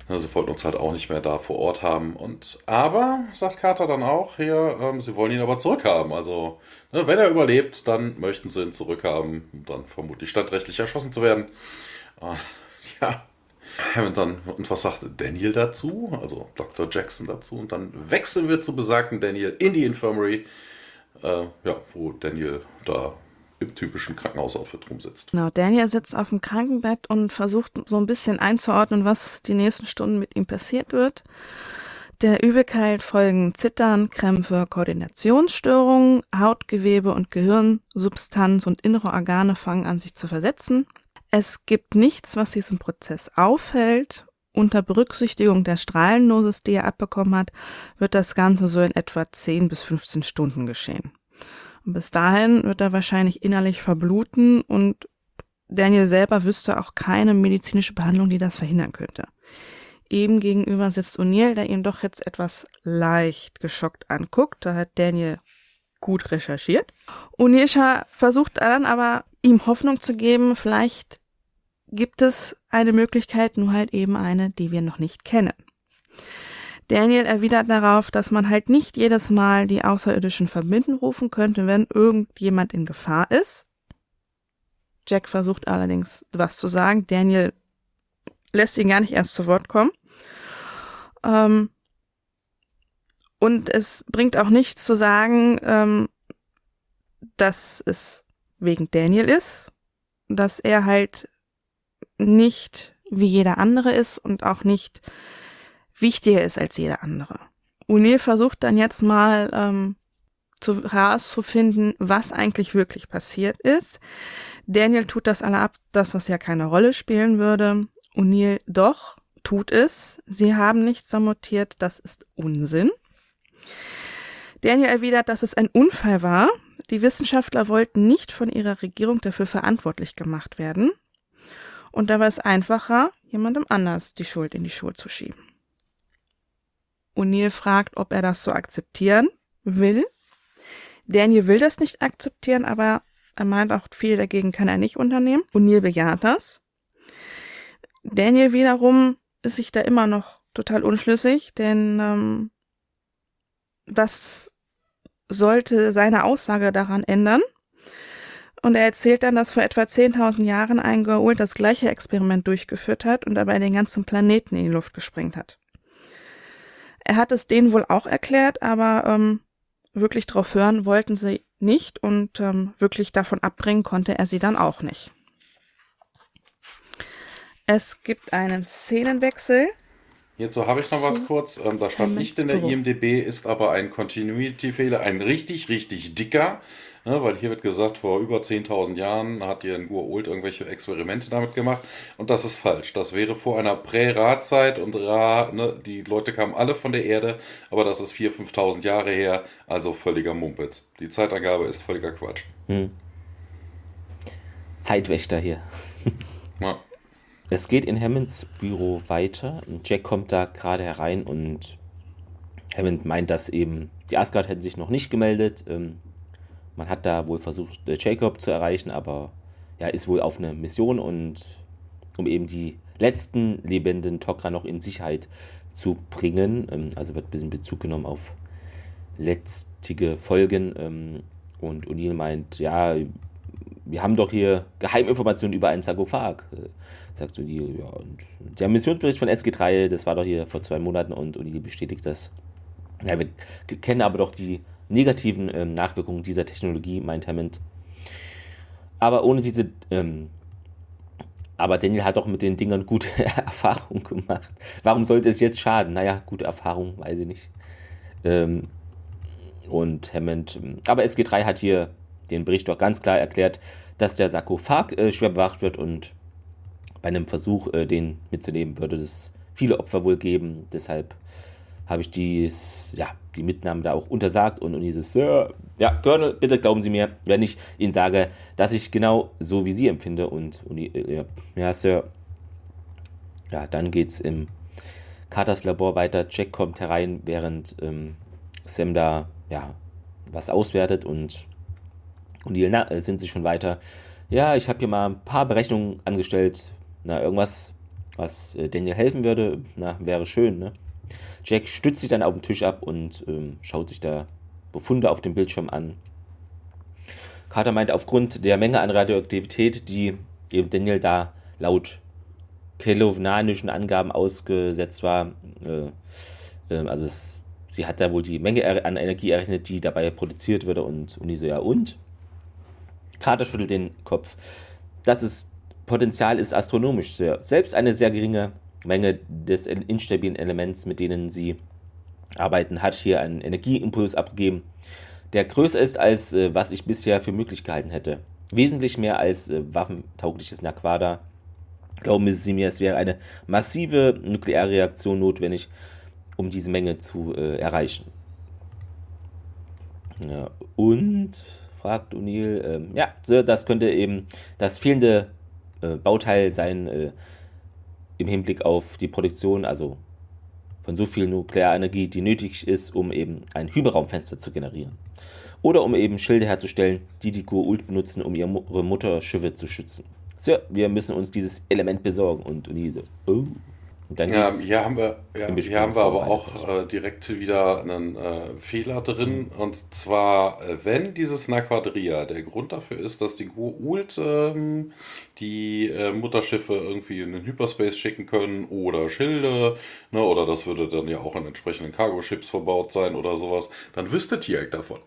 B: sie wollten uns halt auch nicht mehr da vor Ort haben. Und aber, sagt Carter dann auch, hier, ähm, sie wollen ihn aber zurückhaben. Also, ne, wenn er überlebt, dann möchten sie ihn zurückhaben, um dann vermutlich standrechtlich erschossen zu werden. Äh, ja. Hammond dann, und was sagt Daniel dazu? Also Dr. Jackson dazu. Und dann wechseln wir zu besagten Daniel in die Infirmary, äh, ja, wo Daniel da im typischen Krankenhausoutfit rumsitzt.
C: Genau, Daniel sitzt auf dem Krankenbett und versucht so ein bisschen einzuordnen, was die nächsten Stunden mit ihm passiert wird. Der Übelkeit folgen Zittern, Krämpfe, Koordinationsstörungen, Hautgewebe und Gehirn, Substanz und innere Organe fangen an sich zu versetzen. Es gibt nichts, was diesen Prozess aufhält. Unter Berücksichtigung der Strahlendosis, die er abbekommen hat, wird das Ganze so in etwa 10 bis 15 Stunden geschehen. Und bis dahin wird er wahrscheinlich innerlich verbluten und Daniel selber wüsste auch keine medizinische Behandlung, die das verhindern könnte. Eben gegenüber sitzt O'Neill, der ihn doch jetzt etwas leicht geschockt anguckt. Da hat Daniel gut recherchiert. O'Neill versucht dann aber, ihm Hoffnung zu geben, vielleicht gibt es eine Möglichkeit, nur halt eben eine, die wir noch nicht kennen. Daniel erwidert darauf, dass man halt nicht jedes Mal die Außerirdischen verbinden rufen könnte, wenn irgendjemand in Gefahr ist. Jack versucht allerdings was zu sagen. Daniel lässt ihn gar nicht erst zu Wort kommen. Ähm, und es bringt auch nichts zu sagen, ähm, dass es wegen Daniel ist, dass er halt nicht wie jeder andere ist und auch nicht wichtiger ist als jeder andere. O'Neill versucht dann jetzt mal ähm, zu, herauszufinden, was eigentlich wirklich passiert ist. Daniel tut das alle ab, dass das ja keine Rolle spielen würde. O'Neill doch, tut es. Sie haben nichts sabotiert, das ist Unsinn. Daniel erwidert, dass es ein Unfall war. die Wissenschaftler wollten nicht von ihrer Regierung dafür verantwortlich gemacht werden. Und da war es einfacher, jemandem anders die Schuld in die Schuhe zu schieben. O'Neill fragt, ob er das so akzeptieren will. Daniel will das nicht akzeptieren, aber er meint auch, viel dagegen kann er nicht unternehmen. O'Neill bejaht das. Daniel wiederum ist sich da immer noch total unschlüssig, denn ähm, was sollte seine Aussage daran ändern? Und er erzählt dann, dass vor etwa 10.000 Jahren ein Goa'uld das gleiche Experiment durchgeführt hat und dabei den ganzen Planeten in die Luft gesprengt hat. Er hat es denen wohl auch erklärt, aber ähm, wirklich drauf hören wollten sie nicht und ähm, wirklich davon abbringen konnte er sie dann auch nicht. Es gibt einen Szenenwechsel.
B: Hierzu habe ich noch was kurz. Ähm, da stand nicht in der IMDB, ist aber ein Continuity-Fehler, ein richtig, richtig dicker. Ne, weil hier wird gesagt, vor über 10.000 Jahren hat hier ein Gua'uld irgendwelche Experimente damit gemacht. Und das ist falsch. Das wäre vor einer Prä-Ra-Zeit und Ra, ne, die Leute kamen alle von der Erde, aber das ist 4.000, 5.000 Jahre her, also völliger Mumpitz. Die Zeitangabe ist völliger Quatsch. Hm.
A: Zeitwächter hier. ja. Es geht in Hammonds Büro weiter. Jack kommt da gerade herein und Hammond meint, dass eben die Asgard hätten sich noch nicht gemeldet. Ähm, man hat da wohl versucht, äh, Jacob zu erreichen, aber ja, ist wohl auf eine Mission und um eben die letzten lebenden Tok'ra noch in Sicherheit zu bringen. Ähm, also wird ein bisschen Bezug genommen auf letztige Folgen. Ähm, und O'Neill meint, ja, wir haben doch hier Geheiminformationen über einen Sarkophag. Äh, sagt O'Neill, ja, und der Missionsbericht von SG3, das war doch hier vor zwei Monaten und O'Neill bestätigt das. Ja, wir kennen aber doch die negativen ähm, Nachwirkungen dieser Technologie, meint Hammond. Aber ohne diese, ähm, aber Daniel hat doch mit den Dingern gute Erfahrungen gemacht. Warum sollte es jetzt schaden? Naja, gute Erfahrung, weiß ich nicht. Ähm, und Hammond, ähm, aber SG3 hat hier den Bericht doch ganz klar erklärt, dass der Sarkophag äh, schwer bewacht wird und bei einem Versuch, äh, den mitzunehmen, würde es viele Opfer wohl geben. Deshalb habe ich dies, ja, die Mitnahme da auch untersagt und, und dieses, Sir, ja, Colonel, bitte glauben Sie mir, wenn ich Ihnen sage, dass ich genau so wie Sie empfinde und, und ja, ja, Sir, ja, dann geht's im Carters Labor weiter. Jack kommt herein, während ähm, Sam da, ja, was auswertet und, und die na, sind sie schon weiter. Ja, ich habe hier mal ein paar Berechnungen angestellt. Na, irgendwas, was äh, Daniel helfen würde, na, wäre schön, ne? Jack stützt sich dann auf den Tisch ab und ähm, schaut sich da Befunde auf dem Bildschirm an. Carter meint, aufgrund der Menge an Radioaktivität, die eben Daniel da laut kelovanischen Angaben ausgesetzt war, äh, äh, also es, sie hat da wohl die Menge an Energie errechnet, die dabei produziert würde und Uni so, ja und? Carter schüttelt den Kopf. Das ist Potenzial ist astronomisch sehr. Selbst eine sehr geringe Menge des instabilen Elements, mit denen sie arbeiten, hat hier einen Energieimpuls abgegeben, der größer ist, als äh, was ich bisher für möglich gehalten hätte. Wesentlich mehr als äh, waffentaugliches Naquada. Glauben Sie mir, es wäre eine massive Nuklearreaktion notwendig, um diese Menge zu äh, erreichen. Ja, und, fragt O'Neill, ähm, ja, das könnte eben das fehlende äh, Bauteil sein, äh, im Hinblick auf die Produktion, also von so viel Nuklearenergie, die nötig ist, um eben ein Hyperraumfenster zu generieren. Oder um eben Schilde herzustellen, die die Goa'uld benutzen, um ihre Mutterschiffe zu schützen. So, wir müssen uns dieses Element besorgen. Und Unise, oh.
B: Ja, hier haben wir, ja, hier haben wir aber auch äh, direkt wieder einen äh, Fehler drin. Mhm. Und zwar, äh, wenn dieses Naquadria der Grund dafür ist, dass die Goa'uld ähm, die äh, Mutterschiffe irgendwie in den Hyperspace schicken können oder Schilde, ne, oder das würde dann ja auch in entsprechenden Cargo-Ships verbaut sein oder sowas, dann wüsste Tiag davon.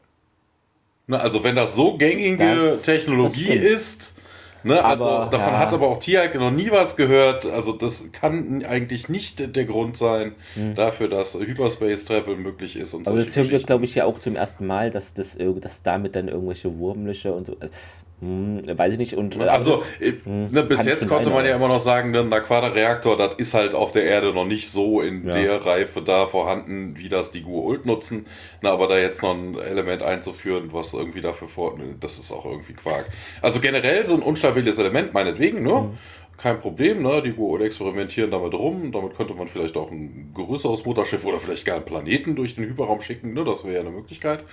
B: Ne, also wenn das so gängige das, Technologie das ist, Ne, also aber, davon ja. hat aber auch Tiag noch nie was gehört. Also das kann eigentlich nicht der Grund sein hm. dafür, dass Hyperspace Travel möglich ist. Und
A: aber das hören wir, glaube ich, ja auch zum ersten Mal, dass das dass damit dann irgendwelche Wurmlöcher und so. Hm, weiß ich nicht. Und, äh,
B: also, äh, ne, bis jetzt konnte man ja immer noch sagen, ne, ein Aquada-Reaktor, das ist halt auf der Erde noch nicht so in ja. der Reife da vorhanden, wie das die Gu-Ult nutzen. Na, aber da jetzt noch ein Element einzuführen, was irgendwie dafür vor, das ist auch irgendwie Quark. Also generell so ein unstabiles Element, meinetwegen, ne? Mhm kein Problem, ne? Die Go experimentieren damit rum. Damit könnte man vielleicht auch ein größeres Mutterschiff oder vielleicht gar einen Planeten durch den Hyperraum schicken, ne? Das wäre ja eine Möglichkeit.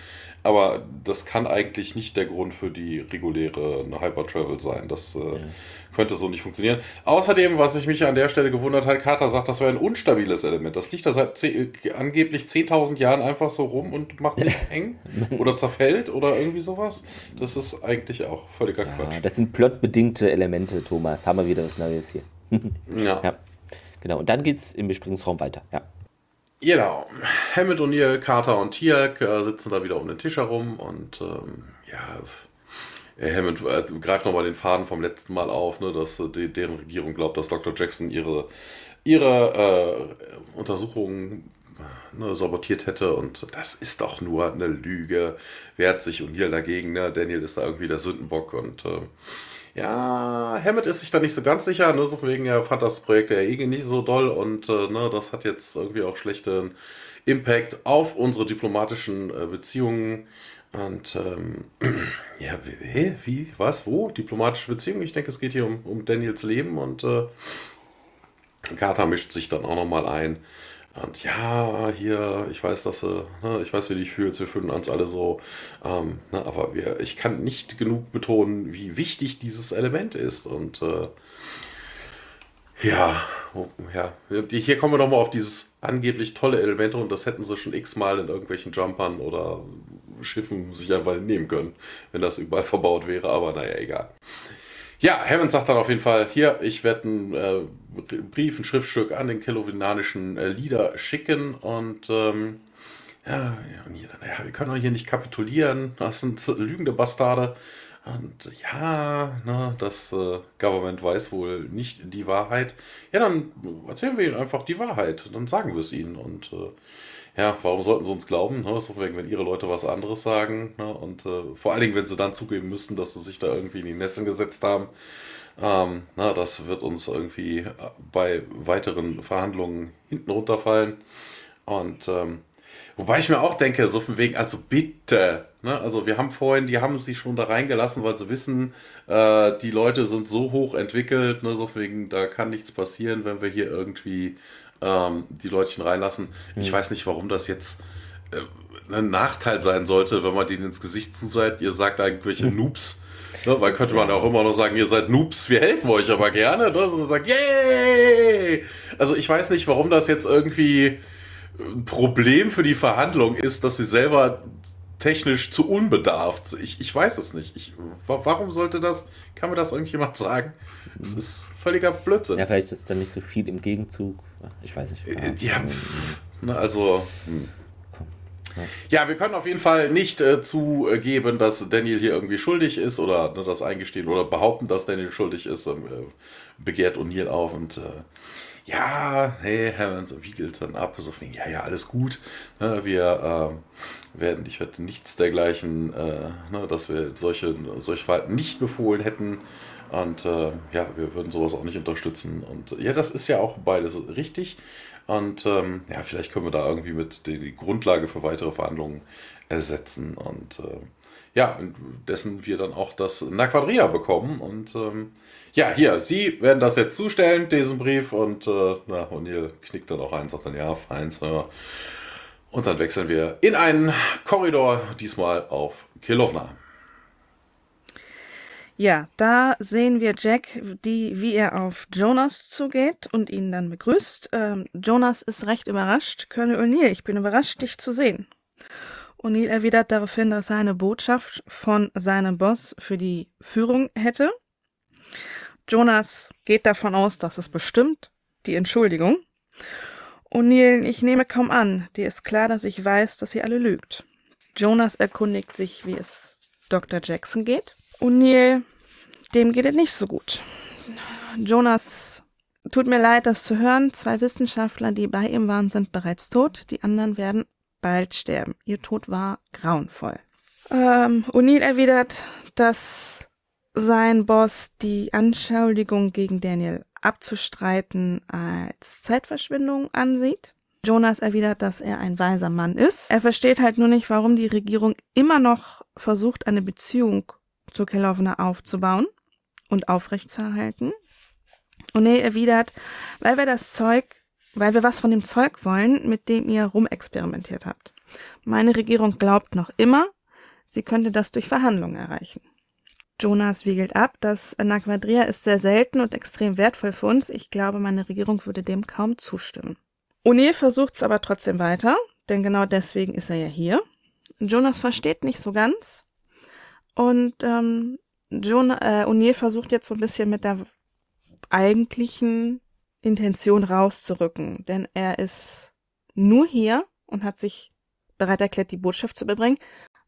B: Aber das kann eigentlich nicht der Grund für die reguläre Hyper-Travel sein. Das äh, ja könnte so nicht funktionieren. Außerdem, was ich mich an der Stelle gewundert habe, Carter sagt, das wäre ein unstabiles Element. Das liegt da seit 10, angeblich 10.000 Jahren einfach so rum und macht nicht eng oder zerfällt oder irgendwie sowas. Das ist eigentlich auch völliger ja, Quatsch.
A: Das sind plotbedingte Elemente, Thomas. Haben wir wieder was Neues hier. ja. ja. Genau, und dann geht es im Besprechungsraum weiter. Ja.
B: Genau. Hammond, O'Neill, Carter und Tiak äh, sitzen da wieder um den Tisch herum und ähm, ja, Hammond äh, greift nochmal den Faden vom letzten Mal auf, ne, dass äh, deren Regierung glaubt, dass Dr. Jackson ihre, ihre äh, Untersuchungen ne, sabotiert hätte und das ist doch nur eine Lüge. Wehrt sich O'Neill dagegen, ne? Daniel ist da irgendwie der Sündenbock und äh, ja, Hammett ist sich da nicht so ganz sicher, ne, so wegen er fand das Projekt der EG nicht so doll und äh, ne, das hat jetzt irgendwie auch schlechten Impact auf unsere diplomatischen äh, Beziehungen. Und ähm, ja, wie, wie, was, wo? Diplomatische Beziehung? Ich denke, es geht hier um, um Daniels Leben und äh, Carter mischt sich dann auch nochmal ein. Und ja, hier, ich weiß, dass äh, ne, ich weiß, wie du dich fühlst, wir fühlen uns alle so. Ähm, ne, aber wir, ich kann nicht genug betonen, wie wichtig dieses Element ist. Und äh, ja, oh, ja, hier kommen wir nochmal auf dieses angeblich tolle Element und das hätten sie schon x-mal in irgendwelchen Jumpern oder Schiffen sich einfach nehmen können, wenn das überall verbaut wäre, aber naja, egal. Ja, Hammond sagt dann auf jeden Fall, hier, ich werde einen äh, Brief, ein Schriftstück an den kelowinanischen äh, Leader schicken und ähm, ja, und wir können doch hier nicht kapitulieren, das sind lügende Bastarde. Und ja, ne, das äh, Government weiß wohl nicht die Wahrheit. Ja, dann erzählen wir ihnen einfach die Wahrheit. Dann sagen wir es ihnen. Und äh, ja, warum sollten sie uns glauben? Ne? So wenn ihre Leute was anderes sagen. Ne? Und äh, vor allen Dingen, wenn sie dann zugeben müssten, dass sie sich da irgendwie in die Nesseln gesetzt haben. Ähm, na, das wird uns irgendwie äh, bei weiteren Verhandlungen hinten runterfallen. Und ähm, wobei ich mir auch denke, so von wegen, also bitte, ne? also wir haben vorhin, die haben sie schon da reingelassen, weil sie wissen, äh, die Leute sind so hoch entwickelt, ne? so von wegen, da kann nichts passieren, wenn wir hier irgendwie ähm, die Leutchen reinlassen. Mhm. Ich weiß nicht, warum das jetzt äh, ein Nachteil sein sollte, wenn man denen ins Gesicht zuseit. Ihr sagt irgendwelche mhm. Noobs. Ne, weil könnte man auch immer noch sagen, ihr seid Noobs, wir helfen euch aber gerne. Ne? So sagt, yay! Also ich weiß nicht, warum das jetzt irgendwie ein Problem für die Verhandlung ist, dass sie selber technisch zu unbedarft. Ich, ich weiß es nicht. Ich, warum sollte das, kann mir das irgendjemand sagen? Das ist völliger Blödsinn.
A: Ja, vielleicht ist da nicht so viel im Gegenzug. Ich weiß nicht.
B: Äh, ja, pff, na, also. Hm. Ja, wir können auf jeden Fall nicht äh, zugeben, dass Daniel hier irgendwie schuldig ist oder ne, das eingestehen oder behaupten, dass Daniel schuldig ist. Äh, begehrt O'Neill auf und äh, ja, hey, Hammond wiegelt dann ab, so von, ja, ja, alles gut. Ne, wir ähm, werden, ich werde nichts dergleichen, äh, ne, dass wir solche, solche Verhalten nicht befohlen hätten. Und äh, ja, wir würden sowas auch nicht unterstützen. Und ja, das ist ja auch beides richtig. Und ähm, ja, vielleicht können wir da irgendwie mit die, die Grundlage für weitere Verhandlungen ersetzen. Und äh, ja, dessen wir dann auch das Naquadria bekommen. Und ähm, ja, hier, Sie werden das jetzt zustellen, diesen Brief. Und äh, O'Neill knickt dann auch ein, sagt dann, ja, fein. Ja. Und dann wechseln wir in einen Korridor, diesmal auf Kilovna.
C: Ja, da sehen wir Jack, die, wie er auf Jonas zugeht und ihn dann begrüßt. Ähm, Jonas ist recht überrascht. Colonel O'Neill, ich bin überrascht, dich zu sehen. O'Neill erwidert daraufhin, dass er eine Botschaft von seinem Boss für die Führung hätte. Jonas geht davon aus, dass es bestimmt die Entschuldigung. O'Neill, ich nehme kaum an. Dir ist klar, dass ich weiß, dass ihr alle lügt. Jonas erkundigt sich, wie es Dr. Jackson geht. O'Neill dem geht es nicht so gut. Jonas, tut mir leid, das zu hören. Zwei Wissenschaftler, die bei ihm waren, sind bereits tot. Die anderen werden bald sterben. Ihr Tod war grauenvoll. Ähm, O'Neill erwidert, dass sein Boss die Anschuldigung gegen Daniel abzustreiten als Zeitverschwendung ansieht. Jonas erwidert, dass er ein weiser Mann ist. Er versteht halt nur nicht, warum die Regierung immer noch versucht, eine Beziehung zu Kelovna aufzubauen und aufrechtzuerhalten. Und er erwidert, weil wir das Zeug, weil wir was von dem Zeug wollen, mit dem ihr rumexperimentiert habt. Meine Regierung glaubt noch immer, sie könnte das durch Verhandlungen erreichen. Jonas wiegelt ab, das Anaquadria ist sehr selten und extrem wertvoll für uns. Ich glaube, meine Regierung würde dem kaum zustimmen. O'Neill versucht es aber trotzdem weiter, denn genau deswegen ist er ja hier. Jonas versteht nicht so ganz. Und ähm, äh, O'Neill versucht jetzt so ein bisschen mit der eigentlichen Intention rauszurücken, denn er ist nur hier und hat sich bereit erklärt, die Botschaft zu überbringen,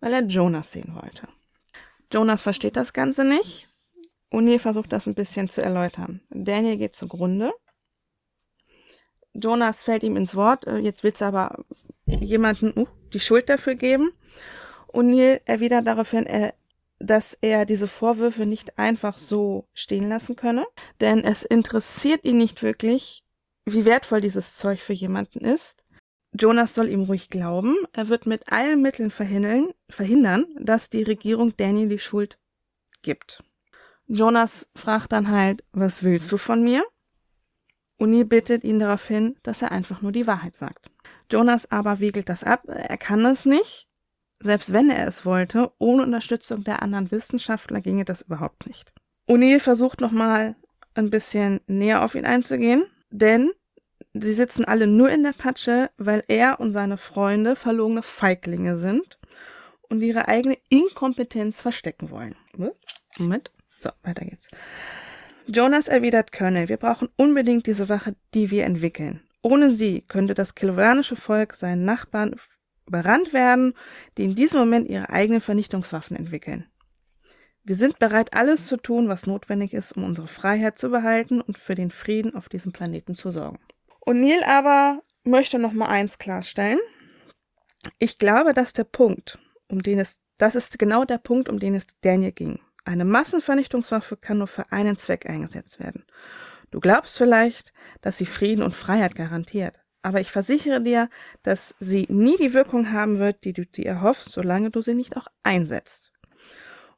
C: weil er Jonas sehen wollte. Jonas versteht das Ganze nicht. O'Neill versucht das ein bisschen zu erläutern. Daniel geht zugrunde. Jonas fällt ihm ins Wort. Äh, jetzt willst du aber jemanden uh, die Schuld dafür geben. O'Neill erwidert daraufhin, er, dass er diese Vorwürfe nicht einfach so stehen lassen könne, denn es interessiert ihn nicht wirklich, wie wertvoll dieses Zeug für jemanden ist. Jonas soll ihm ruhig glauben. Er wird mit allen Mitteln verhindern, verhindern, dass die Regierung Daniel die Schuld gibt. Jonas fragt dann halt, was willst du von mir? Uni bittet ihn darauf hin, dass er einfach nur die Wahrheit sagt. Jonas aber wiegelt das ab, er kann es nicht. Selbst wenn er es wollte, ohne Unterstützung der anderen Wissenschaftler ginge das überhaupt nicht. O'Neill versucht nochmal ein bisschen näher auf ihn einzugehen, denn Sie sitzen alle nur in der Patsche, weil er und seine Freunde verlogene Feiglinge sind und ihre eigene Inkompetenz verstecken wollen. Moment. So, weiter geht's. Jonas erwidert Colonel, wir brauchen unbedingt diese Wache, die wir entwickeln. Ohne sie könnte das kilovanische Volk seinen Nachbarn überrannt werden, die in diesem Moment ihre eigenen Vernichtungswaffen entwickeln. Wir sind bereit, alles zu tun, was notwendig ist, um unsere Freiheit zu behalten und für den Frieden auf diesem Planeten zu sorgen. Neil aber möchte noch mal eins klarstellen. Ich glaube, dass der Punkt, um den es, das ist genau der Punkt, um den es Daniel ging. Eine Massenvernichtungswaffe kann nur für einen Zweck eingesetzt werden. Du glaubst vielleicht, dass sie Frieden und Freiheit garantiert. Aber ich versichere dir, dass sie nie die Wirkung haben wird, die du dir erhoffst, solange du sie nicht auch einsetzt.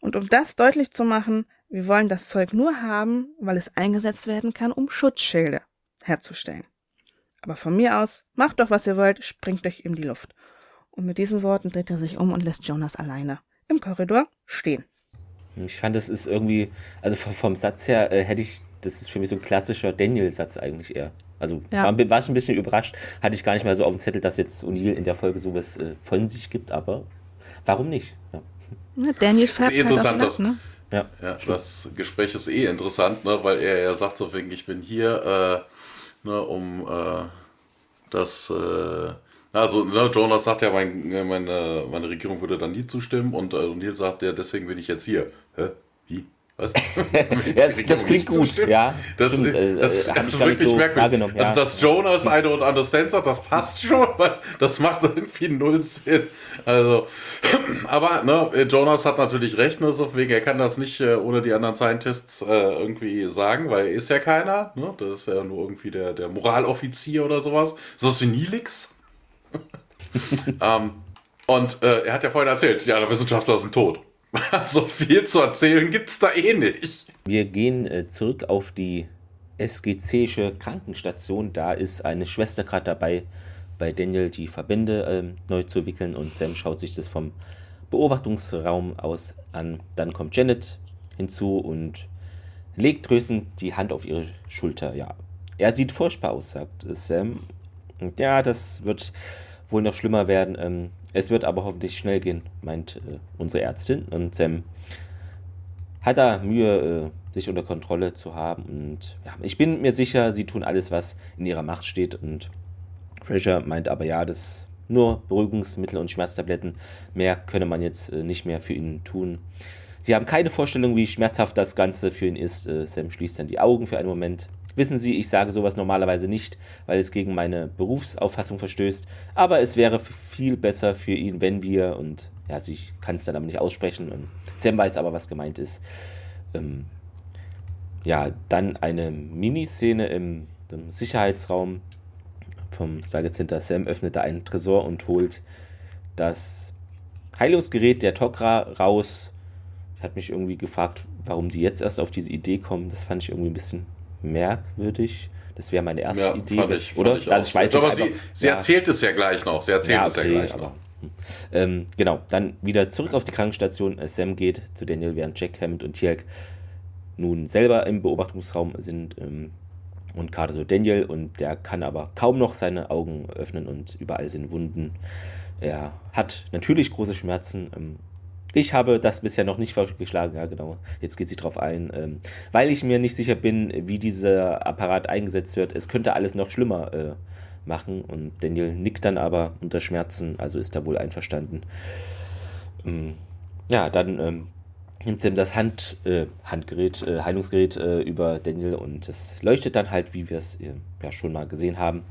C: Und um das deutlich zu machen, wir wollen das Zeug nur haben, weil es eingesetzt werden kann, um Schutzschilde herzustellen. Aber von mir aus, macht doch, was ihr wollt, springt euch in die Luft. Und mit diesen Worten dreht er sich um und lässt Jonas alleine im Korridor stehen.
A: Ich fand, das ist irgendwie, also vom Satz her äh, hätte ich, das ist für mich so ein klassischer Daniel-Satz eigentlich eher. Also ja. war, war, ich ein bisschen überrascht, hatte ich gar nicht mal so auf dem Zettel, dass jetzt O'Neill in der Folge sowas äh, von sich gibt, aber warum nicht? Ja.
C: Ja, Daniel färbt
B: halt interessant, das, ne? ja. ja. das Gespräch ist eh interessant, ne, weil er ja sagt so wegen, ich bin hier, äh, ne, um äh, das. Äh, also, ne, Jonas sagt ja, mein, meine, meine Regierung würde dann nie zustimmen und äh, Neil sagt ja, deswegen bin ich jetzt hier. Hä? Wie? Was?
A: ja, das, das klingt gut, ja.
B: Das,
A: Stimmt,
B: äh, das ist also wirklich so merkwürdig. Ja. Also, dass Jonas eine und Understand sagt, das passt schon, weil das macht irgendwie null Sinn. Also, aber ne, Jonas hat natürlich recht, ne, so wegen, er kann das nicht äh, ohne die anderen Scientists äh, irgendwie sagen, weil er ist ja keiner. Ne? Das ist ja nur irgendwie der, der Moraloffizier oder sowas. So was wie Nilix. ähm, und äh, er hat ja vorhin erzählt, die anderen Wissenschaftler sind tot. so viel zu erzählen gibt es da eh nicht.
A: Wir gehen äh, zurück auf die SGC'sche Krankenstation. Da ist eine Schwester gerade dabei, bei Daniel die Verbände äh, neu zu wickeln und Sam schaut sich das vom Beobachtungsraum aus an. Dann kommt Janet hinzu und legt drösend die Hand auf ihre Schulter. Ja, er sieht furchtbar aus, sagt Sam. Und ja, das wird wohl noch schlimmer werden. Ähm, es wird aber hoffentlich schnell gehen, meint äh, unsere Ärztin. Und Sam hat da Mühe, äh, sich unter Kontrolle zu haben. Und ja, ich bin mir sicher, sie tun alles, was in ihrer Macht steht. Und Fraser meint aber, ja, das nur Beruhigungsmittel und Schmerztabletten. Mehr könne man jetzt äh, nicht mehr für ihn tun. Sie haben keine Vorstellung, wie schmerzhaft das Ganze für ihn ist. Äh, Sam schließt dann die Augen für einen Moment Wissen Sie, ich sage sowas normalerweise nicht, weil es gegen meine Berufsauffassung verstößt, aber es wäre viel besser für ihn, wenn wir, und ja, ich kann es dann aber nicht aussprechen, und Sam weiß aber, was gemeint ist, ähm, ja, dann eine Miniszene im, im Sicherheitsraum vom Stargate Center. Sam öffnet da einen Tresor und holt das Heilungsgerät der Tok'ra raus. Ich hatte mich irgendwie gefragt, warum die jetzt erst auf diese Idee kommen. Das fand ich irgendwie ein bisschen merkwürdig. Das wäre meine erste ja, Idee,
B: ich, oder? Ich also ich weiß aber nicht, sie, sie ja. erzählt es ja gleich noch. Sie erzählt ja, okay, es ja gleich aber, noch.
A: Hm. Ähm, genau, dann wieder zurück auf die Krankenstation. Sam geht zu Daniel, während Jack Hammond und Tjelk nun selber im Beobachtungsraum sind. Ähm, und gerade so Daniel und der kann aber kaum noch seine Augen öffnen und überall sind Wunden. Er hat natürlich große Schmerzen. Ähm, ich habe das bisher noch nicht vorgeschlagen, ja genau, jetzt geht sie drauf ein, ähm, weil ich mir nicht sicher bin, wie dieser Apparat eingesetzt wird. Es könnte alles noch schlimmer äh, machen und Daniel nickt dann aber unter Schmerzen, also ist er wohl einverstanden. Ähm, ja, dann ähm, nimmt Sam das Hand, äh, Handgerät, äh, Heilungsgerät äh, über Daniel und es leuchtet dann halt, wie wir es äh, ja schon mal gesehen haben,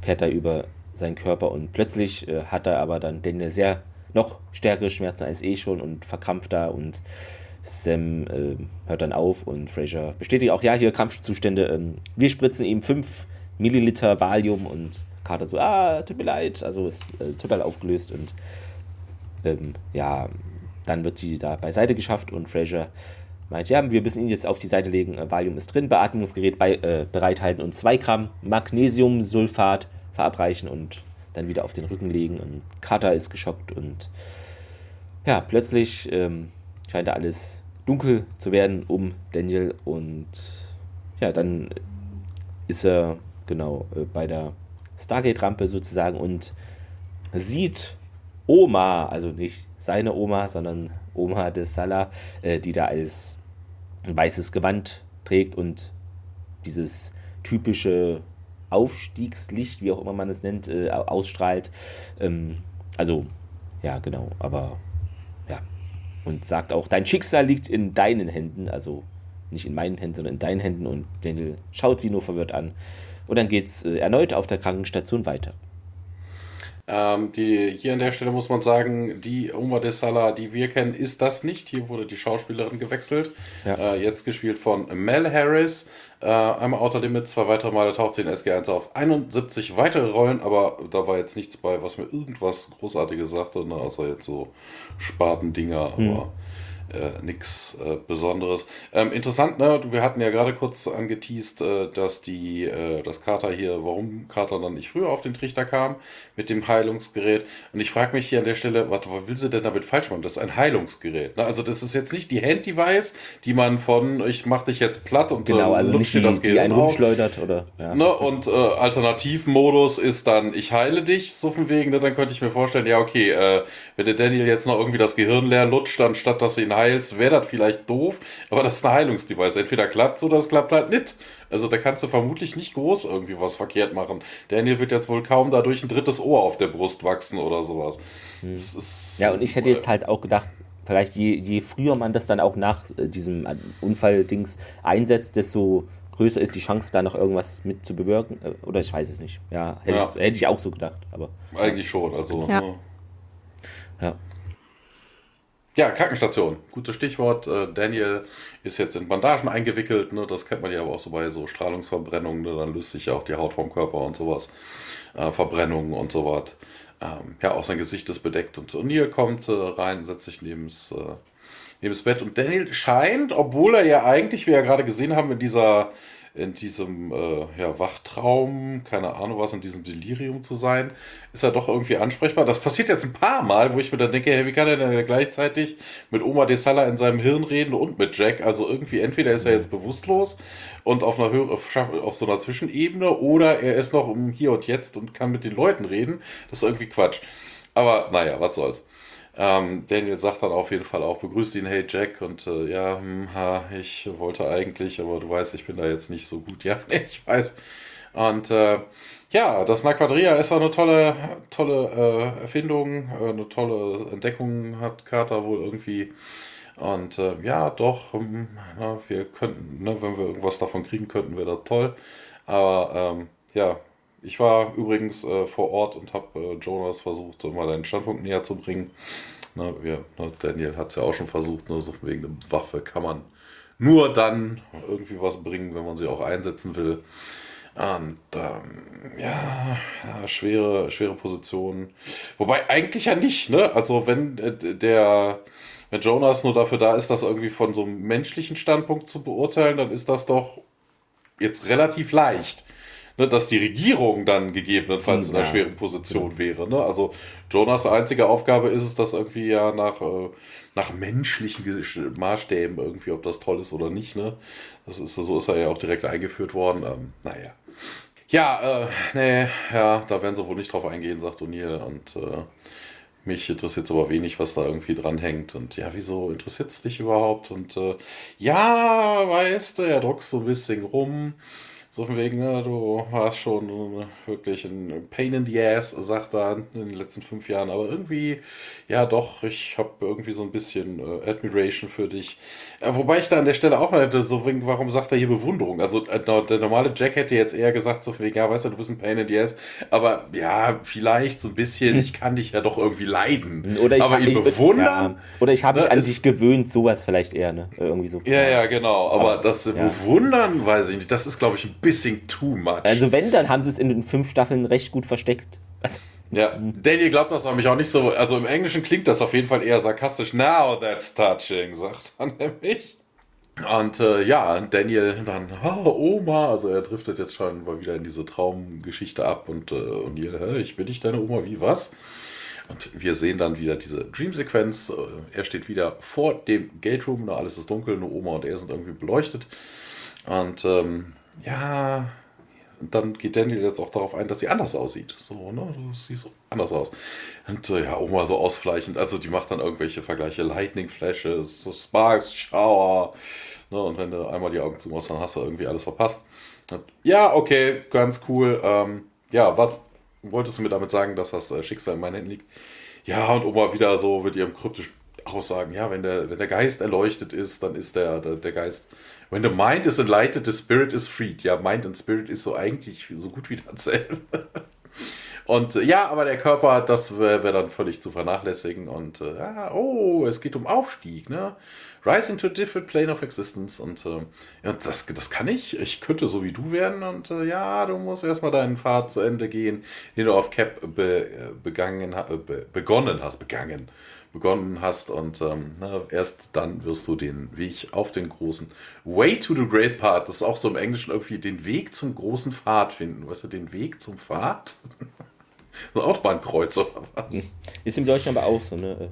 A: fährt er über seinen Körper und plötzlich äh, hat er aber dann Daniel sehr noch stärkere Schmerzen als eh schon und verkrampft da und Sam äh, hört dann auf und Fraser bestätigt auch, ja, hier Krampfzustände. Ähm, wir spritzen ihm 5 Milliliter Valium und Carter so, ah, tut mir leid. Also ist äh, total aufgelöst und ähm, ja, dann wird sie da beiseite geschafft und Fraser meint, ja, wir müssen ihn jetzt auf die Seite legen. Äh, Valium ist drin, Beatmungsgerät bei, äh, bereithalten und 2 Gramm Magnesiumsulfat verabreichen und dann wieder auf den Rücken legen. Und Carter ist geschockt und ja, plötzlich ähm, scheint da alles dunkel zu werden um Daniel und ja, dann ist er genau äh, bei der Stargate-Rampe sozusagen und sieht Oma, also nicht seine Oma, sondern Oma des Salah, äh, die da als weißes Gewand trägt und dieses typische Aufstiegslicht, wie auch immer man es nennt, äh, ausstrahlt. Ähm, also, ja, genau, aber ja. Und sagt auch, dein Schicksal liegt in deinen Händen, also nicht in meinen Händen, sondern in deinen Händen. Und Daniel schaut sie nur verwirrt an. Und dann geht es äh, erneut auf der Krankenstation weiter.
B: Ähm, die, hier an der Stelle muss man sagen, die Oma de Sala, die wir kennen, ist das nicht. Hier wurde die Schauspielerin gewechselt. Ja. Äh, jetzt gespielt von Mel Harris. Äh, einmal Outer Limit, zwei weitere Male taucht sie in SG1 auf. 71 weitere Rollen, aber da war jetzt nichts bei, was mir irgendwas Großartiges sagte, ne, außer jetzt so Spatendinger. Hm. Aber äh, nichts äh, Besonderes. Ähm, interessant, ne? Wir hatten ja gerade kurz angeteased, äh, dass die, äh, das Carter hier, warum Carter dann nicht früher auf den Trichter kam mit dem Heilungsgerät. Und ich frage mich hier an der Stelle, was, was will sie denn damit falsch machen? Das ist ein Heilungsgerät. Ne? Also das ist jetzt nicht die Hand-Device, die man von, ich mach dich jetzt platt und
A: genau, äh, also nicht die, das Gehirn die einen rumschleudert oder.
B: Ja. Ne? Und äh, Alternativmodus ist dann, ich heile dich, so von wegen, ne? dann könnte ich mir vorstellen, ja okay, äh, wenn der Daniel jetzt noch irgendwie das Gehirn leer lutscht, anstatt dass sie ihn heilst, wäre das vielleicht doof, aber das ist ein Heilungsdevice. Entweder klappt es oder es klappt halt nicht. Also da kannst du vermutlich nicht groß irgendwie was verkehrt machen. Daniel wird jetzt wohl kaum dadurch ein drittes Ohr auf der Brust wachsen oder sowas.
A: Hm. ja, und ich hätte jetzt halt auch gedacht, vielleicht je, je früher man das dann auch nach äh, diesem Unfalldings einsetzt, desto größer ist die Chance, da noch irgendwas mit zu bewirken. Äh, oder ich weiß es nicht. Ja, hätte, ja. Ich, hätte ich auch so gedacht. Aber,
B: Eigentlich schon, also.
A: Ja. Ne? ja.
B: Ja, Krankenstation, gutes Stichwort. Äh, Daniel ist jetzt in Bandagen eingewickelt, ne? das kennt man ja aber auch so bei so Strahlungsverbrennungen, ne? dann löst sich ja auch die Haut vom Körper und sowas, äh, Verbrennungen und so was. Ähm, ja, auch sein Gesicht ist bedeckt und O'Neill kommt äh, rein, setzt sich neben äh, neben das Bett und Daniel scheint, obwohl er ja eigentlich, wie wir ja gerade gesehen haben, in dieser in diesem äh, ja, Wachtraum, keine Ahnung was, in diesem Delirium zu sein, ist er doch irgendwie ansprechbar. Das passiert jetzt ein paar Mal, wo ich mir dann denke, hey, wie kann er denn gleichzeitig mit Oma de Sala in seinem Hirn reden und mit Jack? Also irgendwie entweder ist er jetzt bewusstlos und auf einer Höhe, auf, auf so einer Zwischenebene oder er ist noch im Hier und Jetzt und kann mit den Leuten reden. Das ist irgendwie Quatsch. Aber naja, was soll's. Ähm, Daniel sagt dann auf jeden Fall auch, begrüßt ihn, hey Jack, und äh, ja, hm, ha, ich wollte eigentlich, aber du weißt, ich bin da jetzt nicht so gut. Ja, ich weiß. Und äh, ja, das Naquadria ist auch eine tolle, tolle äh, Erfindung, äh, eine tolle Entdeckung hat Carter wohl irgendwie. Und äh, ja, doch, ähm, na, wir könnten, ne, wenn wir irgendwas davon kriegen könnten, wäre das toll. Aber ähm, ja, ich war übrigens äh, vor Ort und habe äh, Jonas versucht, mal deinen Standpunkt näher zu bringen. Na, wir, na, Daniel hat es ja auch schon versucht, nur so wegen einer Waffe kann man nur dann irgendwie was bringen, wenn man sie auch einsetzen will. Und ähm, ja, ja, schwere, schwere Position. Wobei eigentlich ja nicht, ne? Also wenn äh, der wenn Jonas nur dafür da ist, das irgendwie von so einem menschlichen Standpunkt zu beurteilen, dann ist das doch jetzt relativ leicht. Ne, dass die Regierung dann gegebenenfalls in einer schweren Position wäre. Ne? Also Jonas einzige Aufgabe ist es, das irgendwie ja nach, äh, nach menschlichen Maßstäben irgendwie, ob das toll ist oder nicht. Ne? Das ist, so ist er ja auch direkt eingeführt worden. Ähm, naja. Ja, äh, nee, ja, da werden sie wohl nicht drauf eingehen, sagt O'Neill. Und äh, mich interessiert aber wenig, was da irgendwie dranhängt. Und ja, wieso interessiert es dich überhaupt? Und äh, ja, weißt du, er druckst so ein bisschen rum. So von wegen, ne, du warst schon wirklich ein Pain in the Ass, sagt er in den letzten fünf Jahren. Aber irgendwie, ja doch, ich habe irgendwie so ein bisschen äh, Admiration für dich. Äh, wobei ich da an der Stelle auch mal hätte, so wegen, warum sagt er hier Bewunderung? Also äh, der normale Jack hätte jetzt eher gesagt, so wegen, ja, weißt du, du bist ein Pain in the Ass. Aber ja, vielleicht so ein bisschen, ich kann dich ja doch irgendwie leiden.
A: Oder ich
B: aber ihn
A: ich,
B: bewundern?
A: Ja. Oder ich habe mich
B: Ne,
A: an
B: es-
A: dich gewöhnt, sowas vielleicht eher, ne? Irgendwie so.
B: Ja, ja, genau. Aber,
A: Aber,
B: das
A: ja.
B: Bewundern, weiß ich nicht, das ist, glaube ich, ein bisschen too much.
A: Also wenn, dann haben sie es in den fünf Staffeln recht gut versteckt. Also,
B: Ja, Daniel glaubt das nämlich auch nicht so. Also im Englischen klingt das auf jeden Fall eher sarkastisch. Now that's touching, sagt er nämlich. Und äh, ja, Daniel dann, oh, Oma, also er driftet jetzt schon mal wieder in diese Traumgeschichte ab und äh, O'Neill, hä, ich bin nicht deine Oma, wie was? Und wir sehen dann wieder diese Dream-Sequenz. Äh, Er steht wieder vor dem Gate Room, da alles ist dunkel, nur Oma und er sind irgendwie beleuchtet. Und ähm, ja, dann geht Daniel jetzt auch darauf ein, dass sie anders aussieht. So, ne, du siehst anders aus. Und äh, ja, Oma so ausfleichend, also die macht dann irgendwelche Vergleiche, Lightning Flashes, Sparks, Shower. Ne, und wenn du einmal die Augen zumachst, dann hast du irgendwie alles verpasst. Und, ja, okay, ganz cool. Ähm, ja, was wolltest du mir damit sagen, dass das äh, Schicksal in meinen Händen liegt? Ja, und Oma wieder so mit ihrem kryptischen Aussagen, ja, wenn der, wenn der Geist erleuchtet ist, dann ist der, der, der Geist. When the mind is enlightened, the spirit is freed. Ja, Mind und Spirit ist so eigentlich so gut wie dasselbe. Und äh, ja, aber der Körper, das wäre wär dann völlig zu vernachlässigen. Und äh, ja, oh, es geht um Aufstieg, ne? Rise into a different plane of existence. Und äh, ja, das, das kann ich. Ich könnte so wie du werden. Und äh, ja, du musst erstmal deinen Pfad zu Ende gehen, den du auf Cap be, äh, begangen, be, begonnen hast. Begangen. Begonnen hast. Und ähm, na, erst dann wirst du den Weg auf den großen Way to the Great Path. Das ist auch so im Englischen irgendwie den Weg zum großen Pfad finden. Weißt du, den Weg zum Pfad? Autobahnkreuz oder was?
A: ist im Deutschen aber auch so, ne?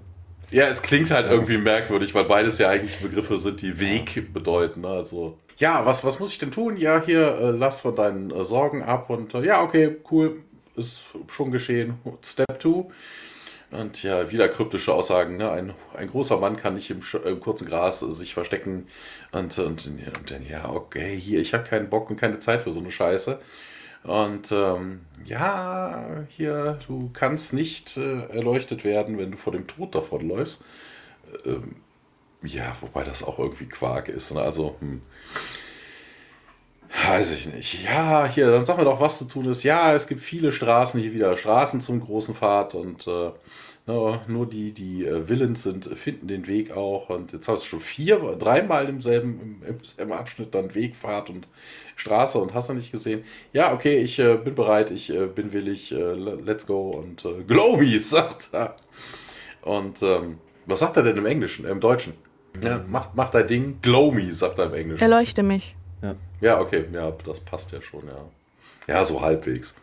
B: Ja, es klingt halt irgendwie merkwürdig, weil beides ja eigentlich Begriffe sind, die Weg bedeuten. Ne? Also, ja, was, was muss ich denn tun? Ja, hier, äh, lass von deinen äh, Sorgen ab und äh, ja, okay, cool, ist schon geschehen. Step 2. Und ja, wieder kryptische Aussagen. Ne? Ein, ein großer Mann kann nicht im, Sch- im kurzen Gras äh, sich verstecken. Und, und, und dann, ja, okay, hier, ich habe keinen Bock und keine Zeit für so eine Scheiße. Und ähm, ja, hier, du kannst nicht äh, erleuchtet werden, wenn du vor dem Tod davonläufst. Ähm, ja, wobei das auch irgendwie Quark ist. Ne? Also, hm. Weiß ich nicht. Ja, hier, dann sag mir doch, was zu tun ist. Ja, es gibt viele Straßen hier wieder, Straßen zum großen Pfad und äh, ne, nur die, die äh, willens sind, finden den Weg auch. Und jetzt hast du schon vier, dreimal im selben, im, selben Abschnitt dann Wegfahrt und Straße und hast du nicht gesehen. Ja, okay, ich äh, bin bereit, ich äh, bin willig, äh, let's go und äh, me, sagt er. Und ähm, was sagt er denn im Englischen, äh, im Deutschen? Ja, mach, mach dein Ding, glow me, sagt er im Englischen.
C: Erleuchte mich.
B: Ja, okay, ja, das passt ja schon, ja. Ja, so halbwegs.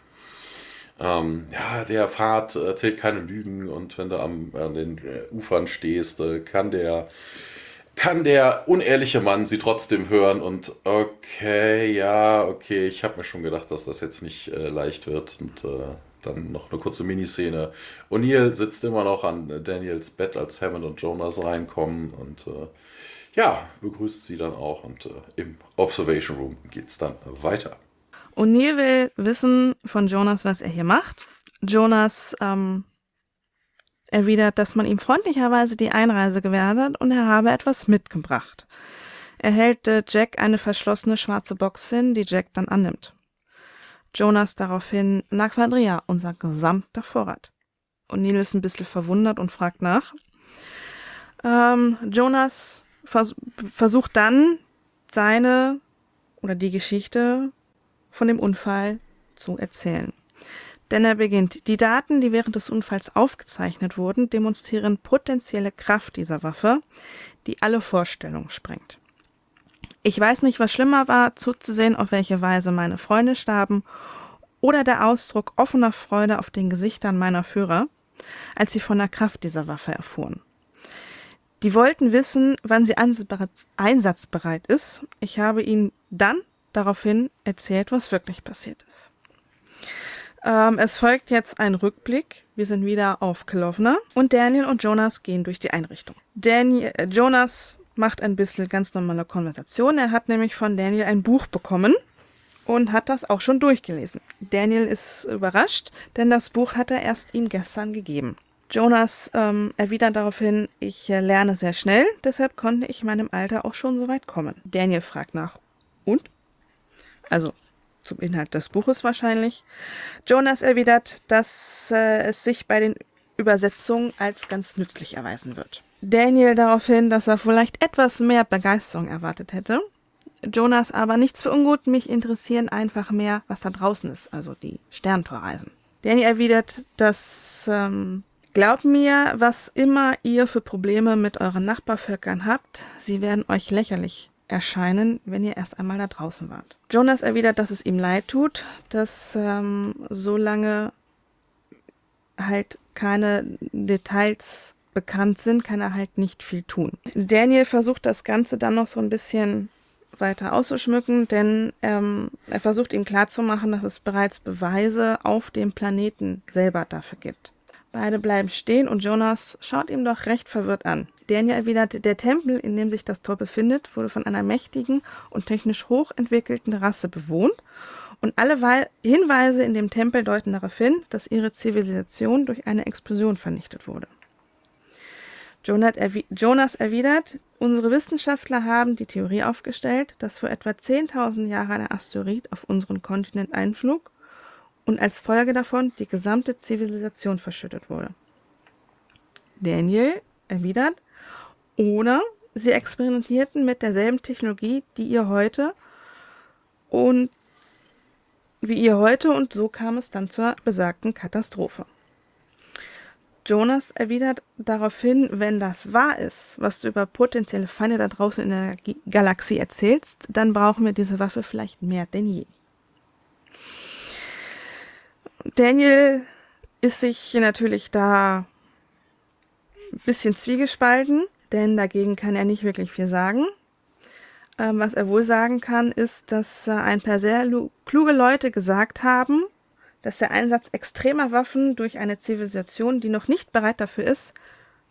B: Ähm, ja, der Pfad erzählt keine Lügen und wenn du am, an den äh, Ufern stehst, äh, kann der kann der unehrliche Mann sie trotzdem hören und okay, ja, okay, ich habe mir schon gedacht, dass das jetzt nicht äh, leicht wird und äh, dann noch eine kurze Miniszene. O'Neill sitzt immer noch an Daniels Bett, als Hammond und Jonas reinkommen und äh, ja, begrüßt sie dann auch und äh, im Observation Room geht's dann weiter.
C: O'Neill will wissen von Jonas, was er hier macht. Jonas ähm, erwidert, dass man ihm freundlicherweise die Einreise gewährt hat und er habe etwas mitgebracht. Er hält äh, Jack eine verschlossene schwarze Box hin, die Jack dann annimmt. Jonas daraufhin, na Quadria, unser gesamter Vorrat. O'Neill ist ein bisschen verwundert und fragt nach. Ähm, Jonas vers versucht dann, seine oder die Geschichte von dem Unfall zu erzählen. Denn er beginnt, die Daten, die während des Unfalls aufgezeichnet wurden, demonstrieren potenzielle Kraft dieser Waffe, die alle Vorstellungen sprengt. Ich weiß nicht, was schlimmer war, zuzusehen, auf welche Weise meine Freunde starben, oder der Ausdruck offener Freude auf den Gesichtern meiner Führer, als sie von der Kraft dieser Waffe erfuhren. Die wollten wissen, wann sie einsatzbereit ist. Ich habe ihnen dann daraufhin erzählt, was wirklich passiert ist. Ähm, es folgt jetzt ein Rückblick. Wir sind wieder auf Kelowna und Daniel und Jonas gehen durch die Einrichtung. Daniel, äh, Jonas macht ein bisschen ganz normale Konversation. Er hat nämlich von Daniel ein Buch bekommen und hat das auch schon durchgelesen. Daniel ist überrascht, denn das Buch hat er erst ihm gestern gegeben. Jonas ähm, erwidert daraufhin, ich äh, lerne sehr schnell, deshalb konnte ich meinem Alter auch schon so weit kommen. Daniel fragt nach, und? Also zum Inhalt des Buches wahrscheinlich. Jonas erwidert, dass äh, es sich bei den Übersetzungen als ganz nützlich erweisen wird. Daniel daraufhin, dass er vielleicht etwas mehr Begeisterung erwartet hätte. Jonas aber nichts für ungut, mich interessieren einfach mehr, was da draußen ist, also die Sterntorreisen. Daniel erwidert, dass ähm, glaubt mir, was immer ihr für Probleme mit euren Nachbarvölkern habt, sie werden euch lächerlich erscheinen, wenn ihr erst einmal da draußen wart. Jonas erwidert, dass es ihm leid tut, dass ähm, so lange halt keine Details bekannt sind, kann er halt nicht viel tun. Daniel versucht das Ganze dann noch so ein bisschen weiter auszuschmücken, denn ähm, er versucht ihm klarzumachen, dass es bereits Beweise auf dem Planeten selber dafür gibt. Beide bleiben stehen und Jonas schaut ihm doch recht verwirrt an. Daniel erwidert, der Tempel, in dem sich das Tor befindet, wurde von einer mächtigen und technisch hochentwickelten Rasse bewohnt und alle Hinweise in dem Tempel deuten darauf hin, dass ihre Zivilisation durch eine Explosion vernichtet wurde. Jonas erwidert, unsere Wissenschaftler haben die Theorie aufgestellt, dass vor etwa 10.000 Jahren ein Asteroid auf unseren Kontinent einschlug und als Folge davon die gesamte Zivilisation verschüttet wurde. Daniel erwidert, oder sie experimentierten mit derselben Technologie, die ihr heute und wie ihr heute und so kam es dann zur besagten Katastrophe. Jonas erwidert daraufhin, wenn das wahr ist, was du über potenzielle Feinde da draußen in der Galaxie erzählst, dann brauchen wir diese Waffe vielleicht mehr denn je. Daniel ist sich natürlich da ein bisschen zwiegespalten denn dagegen kann er nicht wirklich viel sagen. Ähm, was er wohl sagen kann, ist, dass äh, ein paar sehr kluge Leute gesagt haben, dass der Einsatz extremer Waffen durch eine Zivilisation, die noch nicht bereit dafür ist,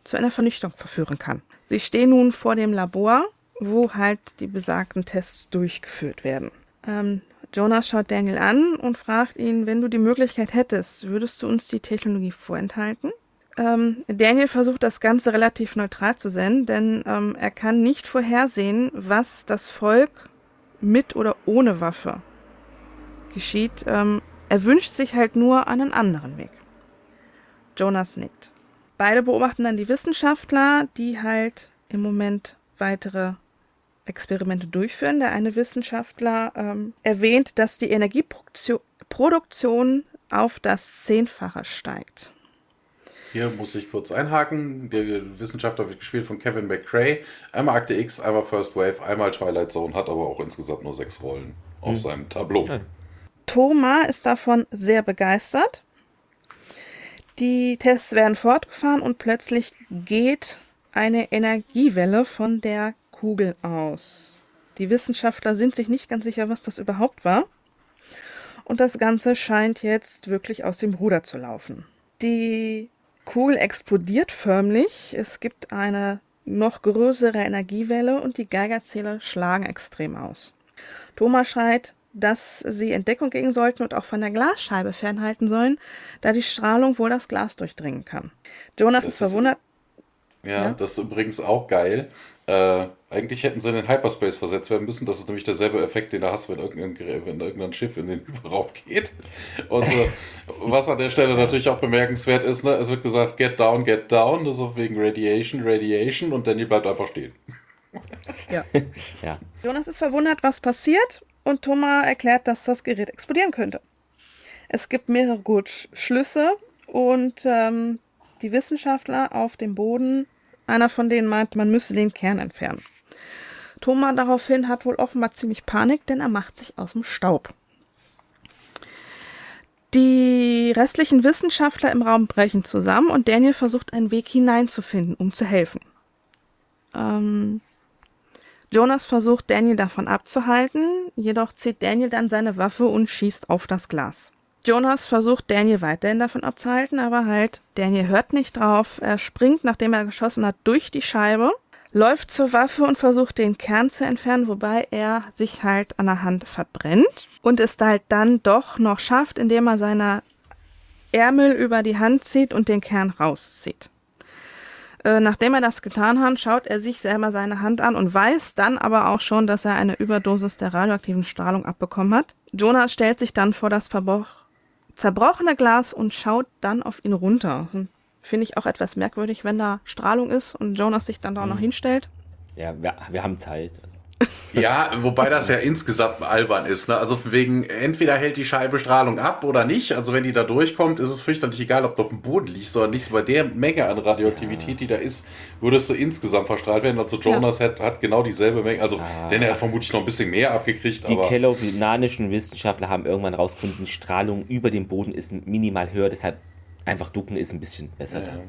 C: zu einer Vernichtung verführen kann. Sie stehen nun vor dem Labor, wo halt die besagten Tests durchgeführt werden. Ähm, Jonas schaut Daniel an und fragt ihn, wenn du die Möglichkeit hättest, würdest du uns die Technologie vorenthalten? Ähm, Daniel versucht das Ganze relativ neutral zu sehen, denn ähm, er kann nicht vorhersehen, was das Volk mit oder ohne Waffe geschieht. Ähm, er wünscht sich halt nur einen anderen Weg. Jonas nickt. Beide beobachten dann die Wissenschaftler, die halt im Moment weitere Experimente durchführen. Der eine Wissenschaftler ähm, erwähnt, dass die Energieproduktion auf das Zehnfache steigt.
B: Hier muss ich kurz einhaken. Der Wissenschaftler wird gespielt von Kevin McCrae. Einmal Akte X, einmal First Wave, einmal Twilight Zone, hat aber auch insgesamt nur sechs Rollen auf hm. seinem Tableau. Ja.
C: Thoma ist davon sehr begeistert. Die Tests werden fortgefahren und plötzlich geht eine Energiewelle von der Kugel aus. Die Wissenschaftler sind sich nicht ganz sicher, was das überhaupt war. Und das Ganze scheint jetzt wirklich aus dem Ruder zu laufen. Die Kugel explodiert förmlich. Es gibt eine noch größere Energiewelle und die Geigerzähler schlagen extrem aus. Thomas schreit, dass sie Entdeckung gehen sollten und auch von der Glasscheibe fernhalten sollen, da die Strahlung wohl das Glas durchdringen kann. Jonas das ist verwundert.
B: Ja, ja, das ist übrigens auch geil. Äh, eigentlich hätten sie in den Hyperspace versetzt werden müssen. Das ist nämlich derselbe Effekt, den du hast, wenn irgendein, wenn irgendein Schiff in den Überraum geht. Und äh, was an der Stelle natürlich auch bemerkenswert ist, ne, es wird gesagt, get down, get down, das ist wegen Radiation, Radiation und Danny bleibt einfach stehen.
C: Ja.
A: ja.
C: Jonas ist verwundert, was passiert, und Thomas erklärt, dass das Gerät explodieren könnte. Es gibt mehrere gut Schlüsse und ähm, die Wissenschaftler auf dem Boden, einer von denen meint, man müsse den Kern entfernen. Thomas daraufhin hat wohl offenbar ziemlich Panik, denn er macht sich aus dem Staub. Die restlichen Wissenschaftler im Raum brechen zusammen und Daniel versucht einen Weg hineinzufinden, um zu helfen. Ähm, Jonas versucht Daniel davon abzuhalten, jedoch zieht Daniel dann seine Waffe und schießt auf das Glas. Jonas versucht Daniel weiterhin davon abzuhalten, aber halt, Daniel hört nicht drauf. Er springt, nachdem er geschossen hat, durch die Scheibe, läuft zur Waffe und versucht den Kern zu entfernen, wobei er sich halt an der Hand verbrennt und es halt dann doch noch schafft, indem er seine Ärmel über die Hand zieht und den Kern rauszieht. Äh, nachdem er das getan hat, schaut er sich selber seine Hand an und weiß dann aber auch schon, dass er eine Überdosis der radioaktiven Strahlung abbekommen hat. Jonas stellt sich dann vor das zerbrochene Glas und schaut dann auf ihn runter. Finde ich auch etwas merkwürdig, wenn da Strahlung ist und Jonas sich dann da mhm. noch hinstellt.
A: Ja, wir, wir haben Zeit.
B: Ja, wobei das ja insgesamt albern ist. Ne? Also wegen, entweder hält die Scheibe Strahlung ab oder nicht. Also wenn die da durchkommt, ist es fürchterlich egal, ob du auf dem Boden liegst oder nicht. Bei der Menge an Radioaktivität, die da ist, würdest du insgesamt verstrahlt werden. Also Jonas ja. hat, hat genau dieselbe Menge. Also ah. denn er hat vermutlich noch ein bisschen mehr abgekriegt.
A: Die kellovinanischen Wissenschaftler haben irgendwann rausgefunden, Strahlung über dem Boden ist minimal höher. Deshalb einfach ducken ist ein bisschen besser ja. da.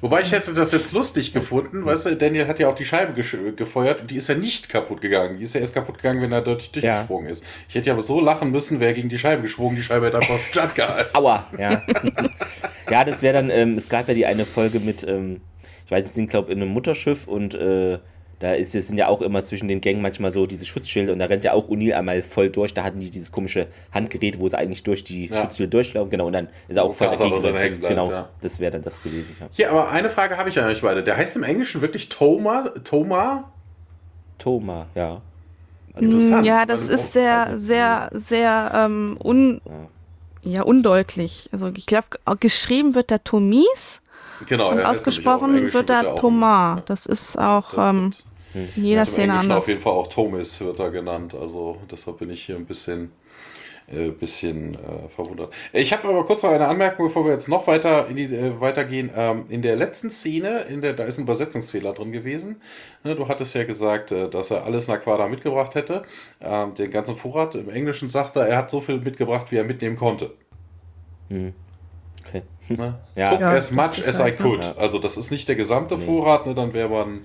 B: Wobei ich hätte das jetzt lustig gefunden, weißt du, Daniel hat ja auch die Scheibe gefeuert und die ist ja nicht kaputt gegangen. Die ist ja erst kaputt gegangen, wenn er dort durchgesprungen ja. ist. Ich hätte ja aber so lachen müssen, wer gegen die Scheibe gesprungen, die Scheibe hätte einfach stattgehalten.
A: Aua, ja. ja, das wäre dann, ähm, es gab ja die eine Folge mit, ähm, ich weiß nicht, sind glaube in einem Mutterschiff und äh, da ist, sind ja auch immer zwischen den Gängen manchmal so diese Schutzschilde und da rennt ja auch O'Neill einmal voll durch. Da hatten die dieses komische Handgerät, wo sie eigentlich durch die ja. Schutzschilde durchlaufen. Genau, und dann ist er auch voll dagegen. Das, genau, ja. das wäre dann das gewesen.
B: Ja. Hier, aber eine Frage habe ich an euch beide. Der heißt im Englischen wirklich Thoma? Thoma?
A: Thoma, ja.
C: Also Interessant. Ja, das ist sehr, sehr, sehr ähm, un, ja. undeutlich. Also ich glaube, geschrieben wird der Tomis. Genau, und ausgesprochen wird der Thomas. Das ist auch. Ähm, hm. In jeder Szene
B: anders. auf jeden Fall auch Thomas wird er genannt. Also deshalb bin ich hier ein bisschen, äh, bisschen äh, verwundert. Ich habe aber kurz noch eine Anmerkung, bevor wir jetzt noch weiter in die, äh, weitergehen. Ähm, in der letzten Szene, in der, da ist ein Übersetzungsfehler drin gewesen. Ne, du hattest ja gesagt, äh, dass er alles nach Quada mitgebracht hätte. Ähm, den ganzen Vorrat. Im Englischen sagt er, er hat so viel mitgebracht, wie er mitnehmen konnte.
A: Hm. Okay.
B: Ne? Ja. Took ja, as much as I could. Ja. Also das ist nicht der gesamte nee. Vorrat, ne? dann wäre man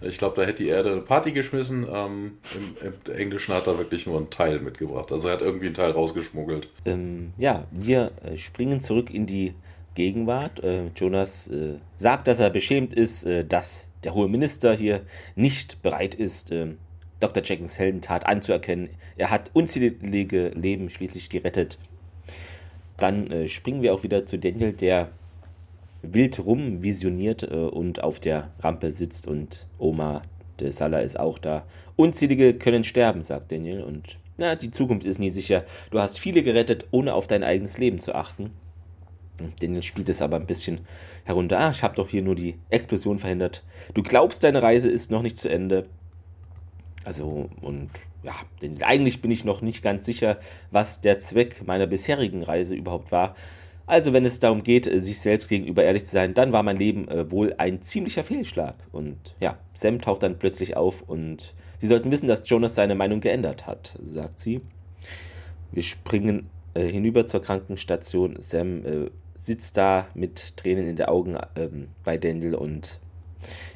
B: ich glaube, da hätte die Erde eine Party geschmissen. Ähm, im, im, Englischen hat er wirklich nur einen Teil mitgebracht. Also er hat irgendwie einen Teil rausgeschmuggelt.
A: Ähm, ja, wir äh, springen zurück in die Gegenwart. Äh, Jonas äh, sagt, dass er beschämt ist, äh, dass der hohe Minister hier nicht bereit ist, ähm, Dr. Jacksons Heldentat anzuerkennen. Er hat unzählige Leben schließlich gerettet. Dann äh, springen wir auch wieder zu Daniel, der wild rum visioniert äh, und auf der Rampe sitzt und Oma de Salah ist auch da. Unzählige können sterben, sagt Daniel und na, die Zukunft ist nie sicher. Du hast viele gerettet, ohne auf dein eigenes Leben zu achten. Daniel spielt es aber ein bisschen herunter. Ah, ich habe doch hier nur die Explosion verhindert. Du glaubst, deine Reise ist noch nicht zu Ende. Also, und ja, denn eigentlich bin ich noch nicht ganz sicher, was der Zweck meiner bisherigen Reise überhaupt war. Also wenn es darum geht, äh, sich selbst gegenüber ehrlich zu sein, dann war mein Leben äh, wohl ein ziemlicher Fehlschlag. Und ja, Sam taucht dann plötzlich auf und sie sollten wissen, dass Jonas seine Meinung geändert hat, sagt sie. Wir springen äh, hinüber zur Krankenstation. Sam äh, sitzt da mit Tränen in den Augen ähm, bei Daniel und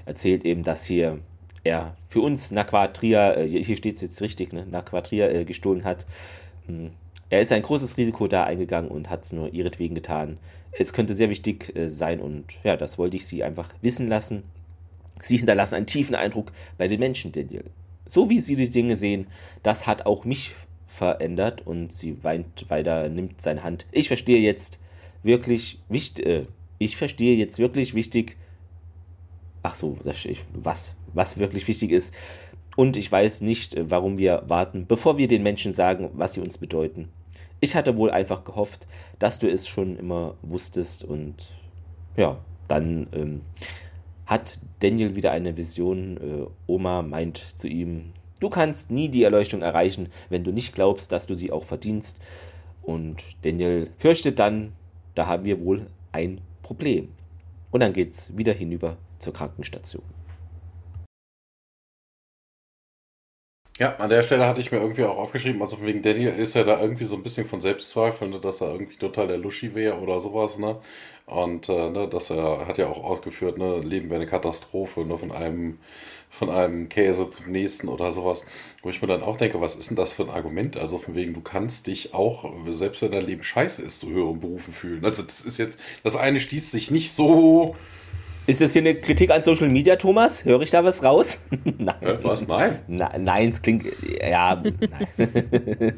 A: erzählt eben, dass hier er für uns Naquatria, äh, hier steht es jetzt richtig, ne, Naquatria äh, gestohlen hat. Hm, er ist ein großes Risiko da eingegangen und hat es nur ihretwegen getan. Es könnte sehr wichtig äh, sein und ja, das wollte ich Sie einfach wissen lassen. Sie hinterlassen einen tiefen Eindruck bei den Menschen, Daniel. So wie Sie die Dinge sehen, das hat auch mich verändert und sie weint weiter, nimmt seine Hand. Ich verstehe jetzt wirklich wichtig, äh, ich verstehe jetzt wirklich wichtig, ach so, das, ich, was, was wirklich wichtig ist. Und ich weiß nicht, äh, warum wir warten, bevor wir den Menschen sagen, was sie uns bedeuten. Ich hatte wohl einfach gehofft, dass du es schon immer wusstest und ja, dann ähm, hat Daniel wieder eine Vision. Äh, Oma meint zu ihm, du kannst nie die Erleuchtung erreichen, wenn du nicht glaubst, dass du sie auch verdienst. Und Daniel fürchtet dann, da haben wir wohl ein Problem. Und dann geht's wieder hinüber zur Krankenstation.
B: Ja, an der Stelle hatte ich mir irgendwie auch aufgeschrieben, also wegen Daniel ist ja da irgendwie so ein bisschen von Selbstzweifel, ne, dass er irgendwie total der Luschi wäre oder sowas, ne? Und äh, ne, dass er hat ja auch ausgeführt, ne, Leben wäre eine Katastrophe, ne, von einem von einem Käse zum nächsten oder sowas. Wo ich mir dann auch denke, was ist denn das für ein Argument? Also von wegen, du kannst dich auch, selbst wenn dein Leben scheiße ist, zu höheren Berufen fühlen. Also das ist jetzt, das eine schließt sich nicht so
A: ist das hier eine Kritik an Social Media, Thomas? Höre ich da was raus?
B: nein. Was? Nein?
A: Na, nein, es klingt. Ja, nein.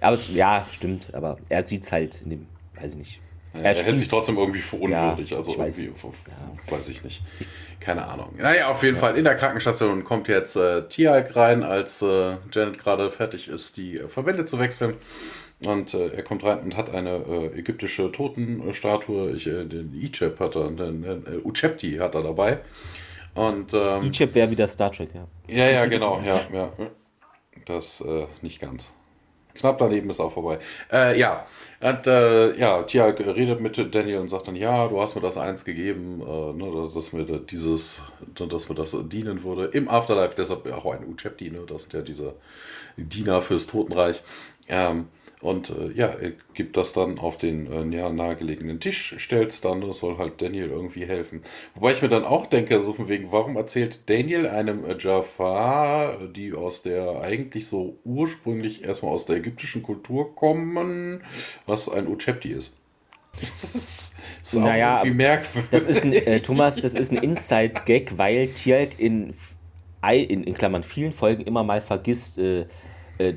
A: aber es, ja, stimmt. Aber er sieht es halt in dem. Weiß ich nicht.
B: Er, er hält sich trotzdem irgendwie für unwürdig. Ja, also weiß. irgendwie, ja. weiß ich nicht. Keine Ahnung. Naja, auf jeden ja. Fall in der Krankenstation kommt jetzt äh, Tialk rein, als äh, Janet gerade fertig ist, die äh, Verbände zu wechseln. Und äh, er kommt rein und hat eine äh, ägyptische Totenstatue. Ich, äh, den Ichep hat er, den, äh, Uchepti hat er dabei. Und, ähm,
A: Ichep wäre wieder Star Trek, ja.
B: Ja, ja, genau, ja, ja. Das äh, nicht ganz. Knapp daneben ist auch vorbei. Äh, ja, und äh, ja, Tia redet mit Daniel und sagt dann, ja, du hast mir das eins gegeben, äh, ne, dass mir dieses, dass mir das dienen würde. Im Afterlife, deshalb auch ein Uchepti, ne, das sind ja diese Diener fürs Totenreich. Ähm, und äh, ja, er gibt das dann auf den äh, näher nahegelegenen Tisch, stellt es dann, das soll halt Daniel irgendwie helfen. Wobei ich mir dann auch denke, so von wegen, warum erzählt Daniel einem äh, Jafar, die aus der eigentlich so ursprünglich erstmal aus der ägyptischen Kultur kommen, was ein Uchepti ist?
A: Das ist, das ist naja, irgendwie merkwürdig. Das ist ein, äh, Thomas, das ist ein Inside-Gag, weil Tjalk in, in, in Klammern vielen Folgen immer mal vergisst, äh, äh,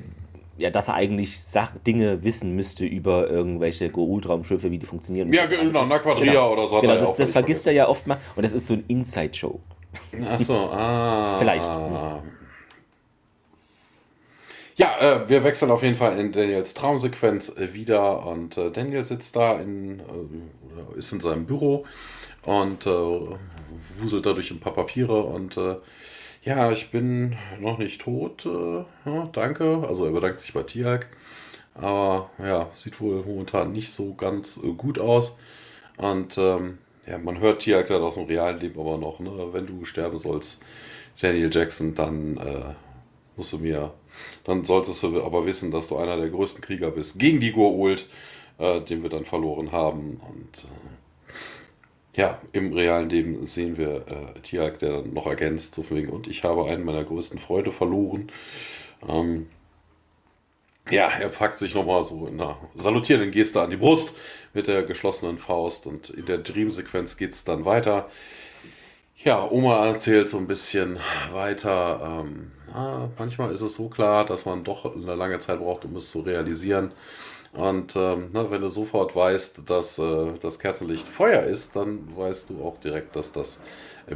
A: ja, dass er eigentlich Sach Dinge wissen müsste über irgendwelche Goa'uld-Raumschiffe, wie die funktionieren.
B: Ja, genau, na Quadria genau, oder so.
A: Genau, das, das vergisst vergessen. er ja oft mal und das ist so ein Inside-Show.
B: Achso, ah.
A: Vielleicht.
B: Ja, äh, wir wechseln auf jeden Fall in Daniels Traumsequenz äh, wieder und äh, Daniel sitzt da in, äh, ist in seinem Büro und äh, wuselt da durch ein paar Papiere und äh, ja, ich bin noch nicht tot. Äh, ja, danke. Also er bedankt sich bei Tiag. Aber ja, sieht wohl momentan nicht so ganz äh, gut aus. Und ähm, ja, man hört Tiag dann aus dem realen Leben aber noch, ne? wenn du sterben sollst, Daniel Jackson, dann äh, musst du mir, dann solltest du aber wissen, dass du einer der größten Krieger bist gegen die Goa'uld, äh, den wir dann verloren haben. Und äh, ja, im realen Leben sehen wir äh, Tiag, der dann noch ergänzt, so wegen, und ich habe einen meiner größten Freunde verloren. Ähm, ja, er packt sich nochmal so in einer salutierenden Geste an die Brust mit der geschlossenen Faust und in der Dream-Sequenz geht es dann weiter. Ja, Oma erzählt so ein bisschen weiter. Ähm, na, manchmal ist es so klar, dass man doch eine lange Zeit braucht, um es zu realisieren. Und ähm, na, wenn du sofort weißt, dass äh, das Kerzenlicht Feuer ist, dann weißt du auch direkt, dass das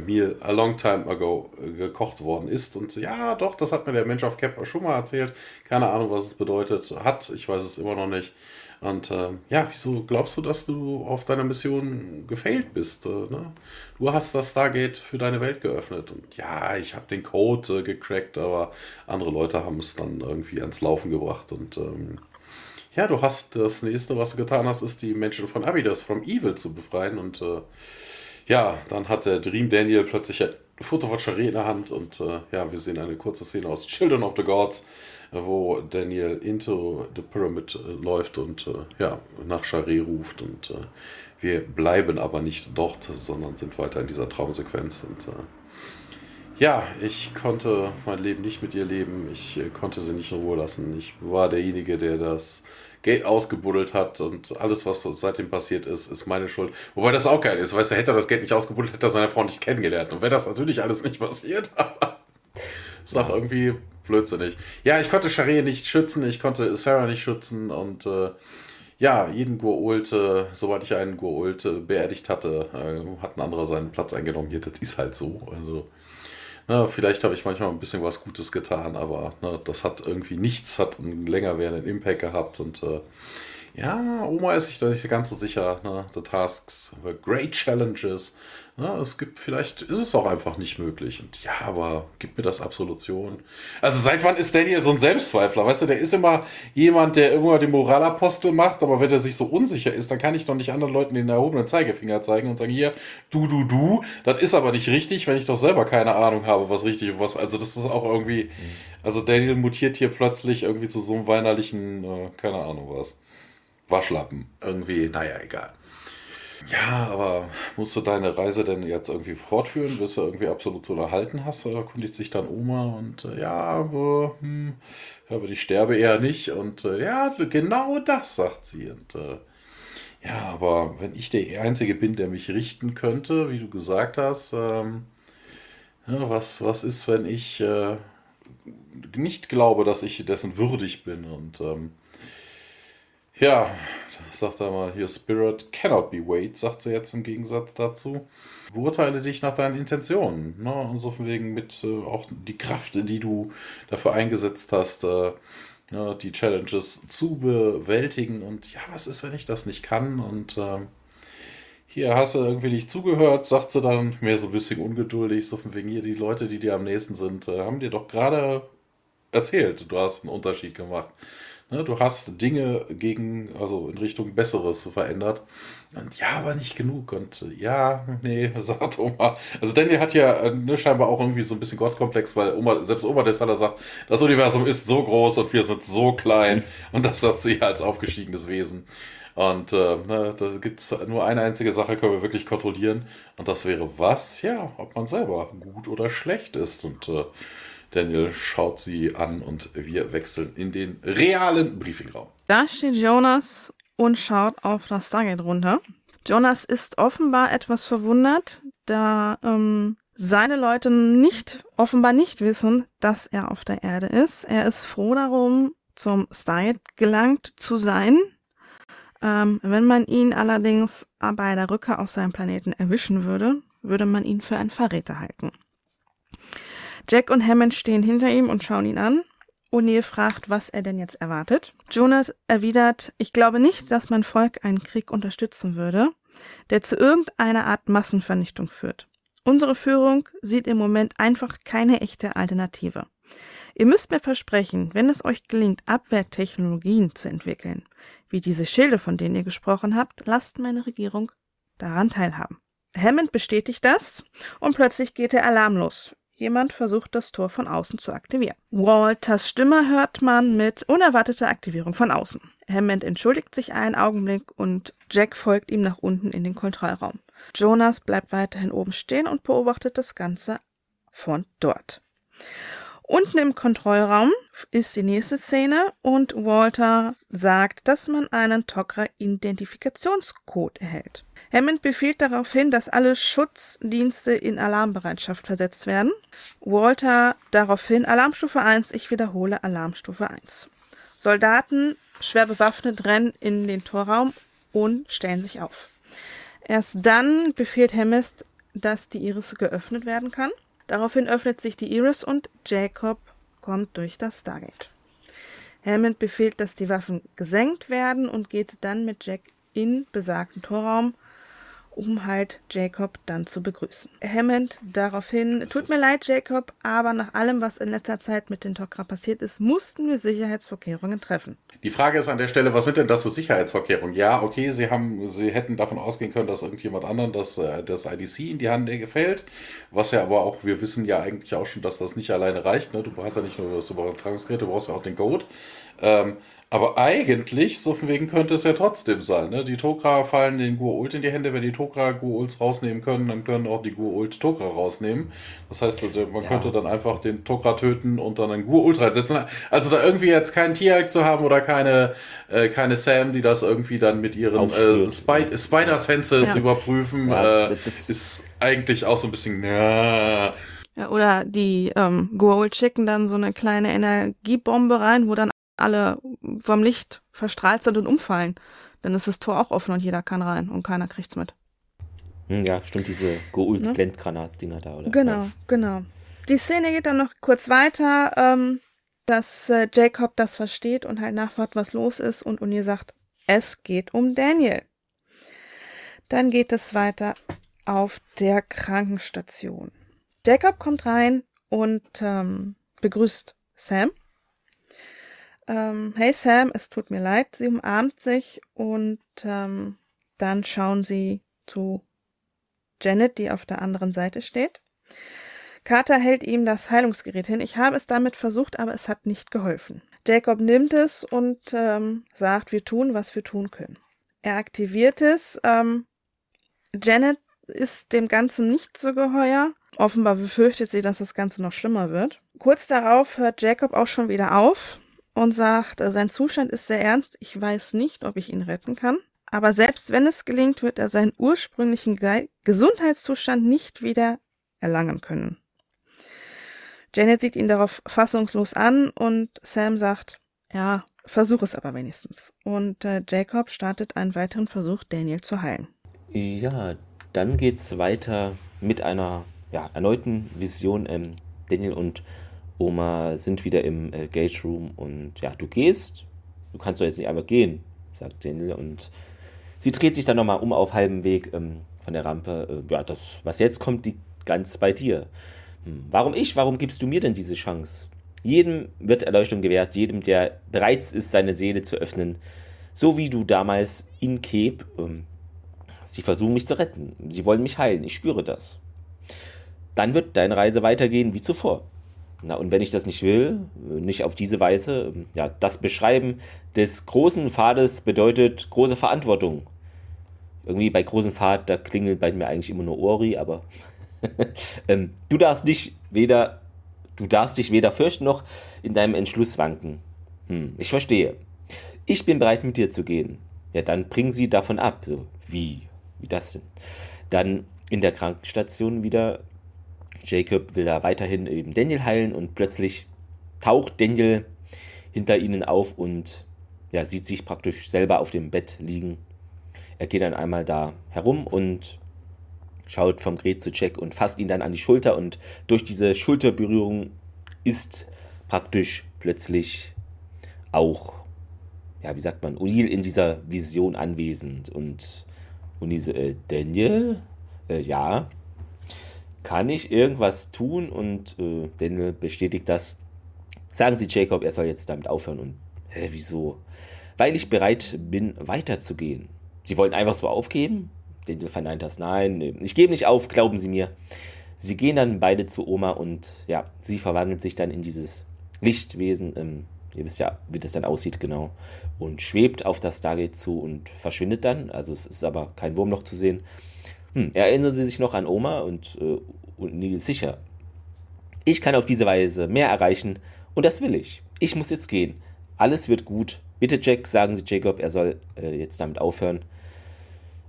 B: Meal a long time ago äh, gekocht worden ist. Und ja, doch, das hat mir der Mensch auf Kepler schon mal erzählt. Keine Ahnung, was es bedeutet hat. Ich weiß es immer noch nicht. Und äh, ja, wieso glaubst du, dass du auf deiner Mission gefailt bist? Äh, ne? Du hast das Stargate für deine Welt geöffnet. Und ja, ich habe den Code äh, gecrackt, aber andere Leute haben es dann irgendwie ans Laufen gebracht. Und ähm, ja, du hast das nächste, was du getan hast, ist die Menschen von Abydos, from Evil zu befreien. Und äh, ja, dann hat der Dream Daniel plötzlich ein Foto von Charé in der Hand. Und äh, ja, wir sehen eine kurze Szene aus Children of the Gods, wo Daniel into the Pyramid äh, läuft und äh, ja, nach Charé ruft. Und äh, wir bleiben aber nicht dort, sondern sind weiter in dieser Traumsequenz. Und äh, ja, ich konnte mein Leben nicht mit ihr leben. Ich äh, konnte sie nicht in Ruhe lassen. Ich war derjenige, der das Gate ausgebuddelt hat und alles, was seitdem passiert ist, ist meine Schuld. Wobei das auch geil ist. Weißt du, hätte er das Gate nicht ausgebuddelt, hätte er seine Frau nicht kennengelernt. Und wäre das natürlich alles nicht passiert, ist doch irgendwie blödsinnig. Ja, ich konnte Charé nicht schützen, ich konnte Sarah nicht schützen und äh, ja, jeden Gurult, äh, soweit ich einen Gurult äh, beerdigt hatte, äh, hat ein anderer seinen Platz eingenommen. Hier, das ist halt so. Also na, vielleicht habe ich manchmal ein bisschen was Gutes getan, aber na, das hat irgendwie nichts, hat einen länger werdenden Impact gehabt und äh, Ja, Oma ist sich da nicht ganz so sicher. Ne? The tasks were great challenges. Ja, es gibt, vielleicht ist es auch einfach nicht möglich. Und ja, aber gib mir das Absolution. Also seit wann ist Daniel so ein Selbstzweifler? Weißt du, der ist immer jemand, der immer den Moralapostel macht, aber wenn er sich so unsicher ist, dann kann ich doch nicht anderen Leuten den erhobenen Zeigefinger zeigen und sagen, hier, du, du, du, das ist aber nicht richtig, wenn ich doch selber keine Ahnung habe, was richtig und was. Also das ist auch irgendwie. Mhm. Also Daniel mutiert hier plötzlich irgendwie zu so einem weinerlichen, äh, keine Ahnung was. Waschlappen. Irgendwie, naja, egal. Ja, aber musst du deine Reise denn jetzt irgendwie fortführen, bis du irgendwie absolut so erhalten hast? Oder erkundigt sich dann Oma und äh, ja, aber, hm, aber ich sterbe eher nicht. Und äh, ja, genau das, sagt sie. Und äh, ja, aber wenn ich der Einzige bin, der mich richten könnte, wie du gesagt hast, ähm, ja, was, was ist, wenn ich äh, nicht glaube, dass ich dessen würdig bin? Und ähm, ja, sagt er mal hier, Spirit cannot be weighed, sagt sie jetzt im Gegensatz dazu. Beurteile dich nach deinen Intentionen. Ne? Und so von wegen mit äh, auch die Kraft, die du dafür eingesetzt hast, äh, ne, die Challenges zu bewältigen. Und ja, was ist, wenn ich das nicht kann? Und äh, hier hast du irgendwie nicht zugehört, sagt sie dann, mehr so ein bisschen ungeduldig, so von wegen hier, die Leute, die dir am nächsten sind, äh, haben dir doch gerade erzählt, du hast einen Unterschied gemacht. Ne, du hast Dinge gegen, also in Richtung Besseres verändert. Und ja, aber nicht genug. Und äh, ja, nee, sagt Oma. Also Daniel hat ja äh, ne, scheinbar auch irgendwie so ein bisschen Gottkomplex, weil Oma, selbst Oma Dessaler sagt, das Universum ist so groß und wir sind so klein. Und das sagt sie als aufgestiegenes Wesen. Und äh, ne, da gibt es nur eine einzige Sache, können wir wirklich kontrollieren. Und das wäre was? Ja, ob man selber gut oder schlecht ist. Und äh, Daniel schaut sie an und wir wechseln in den realen Briefingraum.
C: Da steht Jonas und schaut auf das Stargate runter. Jonas ist offenbar etwas verwundert, da ähm, seine Leute nicht, offenbar nicht wissen, dass er auf der Erde ist. Er ist froh darum, zum Stargate gelangt zu sein. Ähm, wenn man ihn allerdings bei der Rückkehr auf seinem Planeten erwischen würde, würde man ihn für einen Verräter halten. Jack und Hammond stehen hinter ihm und schauen ihn an. O'Neill fragt, was er denn jetzt erwartet. Jonas erwidert, ich glaube nicht, dass mein Volk einen Krieg unterstützen würde, der zu irgendeiner Art Massenvernichtung führt. Unsere Führung sieht im Moment einfach keine echte Alternative. Ihr müsst mir versprechen, wenn es euch gelingt, Abwehrtechnologien zu entwickeln, wie diese Schilde, von denen ihr gesprochen habt, lasst meine Regierung daran teilhaben. Hammond bestätigt das und plötzlich geht der Alarm los. Jemand versucht das Tor von außen zu aktivieren. Walters Stimme hört man mit unerwarteter Aktivierung von außen. Hammond entschuldigt sich einen Augenblick und Jack folgt ihm nach unten in den Kontrollraum. Jonas bleibt weiterhin oben stehen und beobachtet das Ganze von dort. Unten im Kontrollraum ist die nächste Szene und Walter sagt, dass man einen Tok'ra-Identifikationscode erhält. Hammond befiehlt darauf hin, dass alle Schutzdienste in Alarmbereitschaft versetzt werden. Walter daraufhin Alarmstufe 1, ich wiederhole Alarmstufe 1. Soldaten, schwer bewaffnet, rennen in den Torraum und stellen sich auf. Erst dann befiehlt Hammond, dass die Iris geöffnet werden kann. Daraufhin öffnet sich die Iris und Jacob kommt durch das Stargate. Hammond befiehlt, dass die Waffen gesenkt werden und geht dann mit Jack in besagten Torraum, um halt Jacob dann zu begrüßen. Hammond daraufhin, tut mir leid, Jacob, aber nach allem, was in letzter Zeit mit den Tok'ra passiert ist, mussten wir Sicherheitsvorkehrungen treffen.
B: Die Frage ist an der Stelle, was sind denn das für Sicherheitsvorkehrungen? Ja, okay, sie haben, sie hätten davon ausgehen können, dass irgendjemand anderen das, äh, das IDC in die Hand gefällt, was ja aber auch, wir wissen ja eigentlich auch schon, dass das nicht alleine reicht. Ne? Du brauchst ja nicht nur das Übertragungsgerät, du brauchst ja auch den Code. Ähm, aber eigentlich, so von wegen könnte es ja trotzdem sein. Ne? Die Tok'ra fallen den Gur-Ult in die Hände. Wenn die Tok'ra Gur-Ults rausnehmen können, dann können auch die Gur-Ult Tok'ra rausnehmen. Das heißt, man ja. könnte dann einfach den Tok'ra töten und dann einen Gur-Ult reinsetzen. Also da irgendwie jetzt keinen Tierhack zu haben oder keine, äh, keine Sam, die das irgendwie dann mit ihren äh, Spy Spider-Senses ja. überprüfen, ja, äh, ist eigentlich auch so ein bisschen... Ja,
C: ja, oder die ähm, Goa'uld schicken dann so eine kleine Energiebombe rein, wo dann alle vom Licht verstrahlt sind und umfallen. Dann ist das Tor auch offen und jeder kann rein und keiner kriegt's mit.
A: Hm, ja, stimmt, diese Geult-Blendgranat-Dinger ne? da, oder?
C: Genau, ja. genau. Die Szene geht dann noch kurz weiter, ähm, dass äh, Jacob das versteht und halt nachfragt, was los ist und O'Neill sagt, Es geht um Daniel. Dann geht es weiter auf der Krankenstation. Jacob kommt rein und ähm, begrüßt Sam. Ähm, hey Sam, es tut mir leid. Sie umarmt sich und ähm, dann schauen sie zu Janet, die auf der anderen Seite steht. Carter hält ihm das Heilungsgerät hin. Ich habe es damit versucht, aber es hat nicht geholfen. Jacob nimmt es und ähm, sagt, wir tun, was wir tun können. Er aktiviert es. Ähm, Janet ist dem Ganzen nicht so geheuer. Offenbar befürchtet sie, dass das Ganze noch schlimmer wird. Kurz darauf hört Jacob auch schon wieder auf und sagt, sein Zustand ist sehr ernst. Ich weiß nicht, ob ich ihn retten kann. Aber selbst wenn es gelingt, wird er seinen ursprünglichen Ge Gesundheitszustand nicht wieder erlangen können. Janet sieht ihn darauf fassungslos an und Sam sagt, ja, versuch es aber wenigstens. Und äh, Jacob startet einen weiteren Versuch, Daniel zu heilen.
A: Ja, dann geht's weiter mit einer ja, erneuten Vision. Ähm, Daniel und Oma sind wieder im äh, Gate Room und ja, du gehst, du kannst doch jetzt nicht einfach gehen, sagt Daniel und sie dreht sich dann nochmal um auf halbem Weg ähm, von der Rampe. Äh, ja, das, was jetzt kommt, liegt ganz bei dir. Hm, warum ich? Warum gibst du mir denn diese Chance? Jedem wird Erleuchtung gewährt, jedem, der bereit ist, seine Seele zu öffnen. So wie du damals in Cape. Ähm, sie versuchen mich zu retten. Sie wollen mich heilen. Ich spüre das. Dann wird deine Reise weitergehen wie zuvor. Na, und wenn ich das nicht will, nicht auf diese Weise, ja, das Beschreiben des großen Pfades bedeutet große Verantwortung. Irgendwie bei großen Pfad, da klingelt bei mir eigentlich immer nur Ori, aber ähm, du darfst nicht weder, du darfst dich weder fürchten noch in deinem Entschluss wanken. Hm, ich verstehe. Ich bin bereit, mit dir zu gehen. Ja, dann bring sie davon ab. Wie? Wie das denn? Dann in der Krankenstation wieder. Jacob will da weiterhin eben Daniel heilen und plötzlich taucht Daniel hinter ihnen auf und ja, sieht sich praktisch selber auf dem Bett liegen. Er geht dann einmal da herum und schaut vom Gerät zu Jack und fasst ihn dann an die Schulter und durch diese Schulterberührung ist praktisch plötzlich auch, ja, wie sagt man, O'Neill in dieser Vision anwesend und O'Neill äh, Daniel, äh, ja, kann ich irgendwas tun? Und äh, Daniel bestätigt das. Sagen Sie Jacob, er soll jetzt damit aufhören und, hä, wieso? Weil ich bereit bin, weiterzugehen. Sie wollen einfach so aufgeben? Daniel verneint das. Nein, ich gebe nicht auf, glauben Sie mir. Sie gehen dann beide zu Oma und ja, sie verwandelt sich dann in dieses Lichtwesen. Ähm, ihr wisst ja, wie das dann aussieht, genau. Und schwebt auf das Stargate zu und verschwindet dann. Also es ist aber kein Wurm noch zu sehen. Hm, erinnern Sie sich noch an Oma und, äh, und Neil sicher. Ich kann auf diese Weise mehr erreichen und das will ich. Ich muss jetzt gehen. Alles wird gut. Bitte Jack, sagen Sie Jacob, er soll äh, jetzt damit aufhören.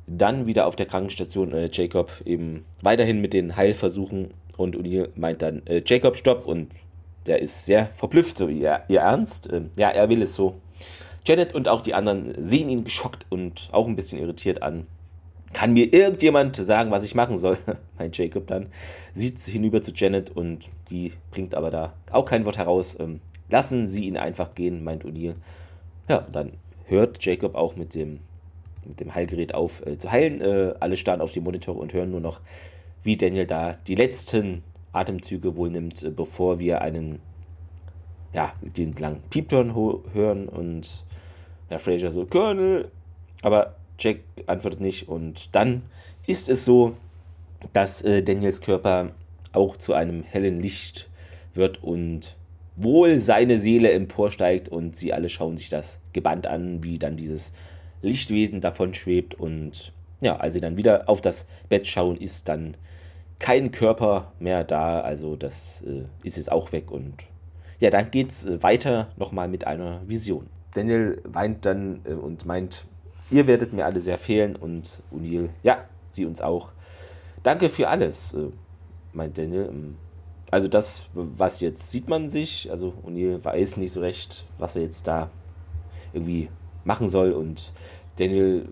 A: Dann wieder auf der Krankenstation äh, Jacob eben weiterhin mit den Heilversuchen und O'Neill meint dann, äh, Jacob, stopp und der ist sehr verblüfft, so ihr, ihr Ernst? Ähm, ja, er will es so. Janet und auch die anderen sehen ihn geschockt und auch ein bisschen irritiert an. Kann mir irgendjemand sagen, was ich machen soll? meint Jacob dann. Sieht hinüber zu Janet und die bringt aber da auch kein Wort heraus. Ähm, lassen Sie ihn einfach gehen, meint O'Neill. Ja, dann hört Jacob auch mit dem mit dem Heilgerät auf äh, zu heilen. Äh, alle starren auf die Monitore und hören nur noch, wie Daniel da die letzten Atemzüge wohl nimmt, äh, bevor wir einen, ja, den langen Piepton hören und Herr Fraser so, Colonel, aber Jack antwortet nicht und dann ist es so, dass äh, Daniels Körper auch zu einem hellen Licht wird und wohl seine Seele emporsteigt und sie alle schauen sich das gebannt an, wie dann dieses Lichtwesen davon schwebt und ja, als sie dann wieder auf das Bett schauen, ist dann kein Körper mehr da, also das äh, ist jetzt auch weg und ja, dann geht's äh, weiter nochmal mit einer Vision. Daniel weint dann äh, und meint, ihr werdet mir alle sehr fehlen und O'Neill, ja, sie uns auch. Danke für alles, äh, meint Daniel. Ähm, also das, was jetzt sieht man sich, also O'Neill weiß nicht so recht, was er jetzt da irgendwie machen soll. Und Daniel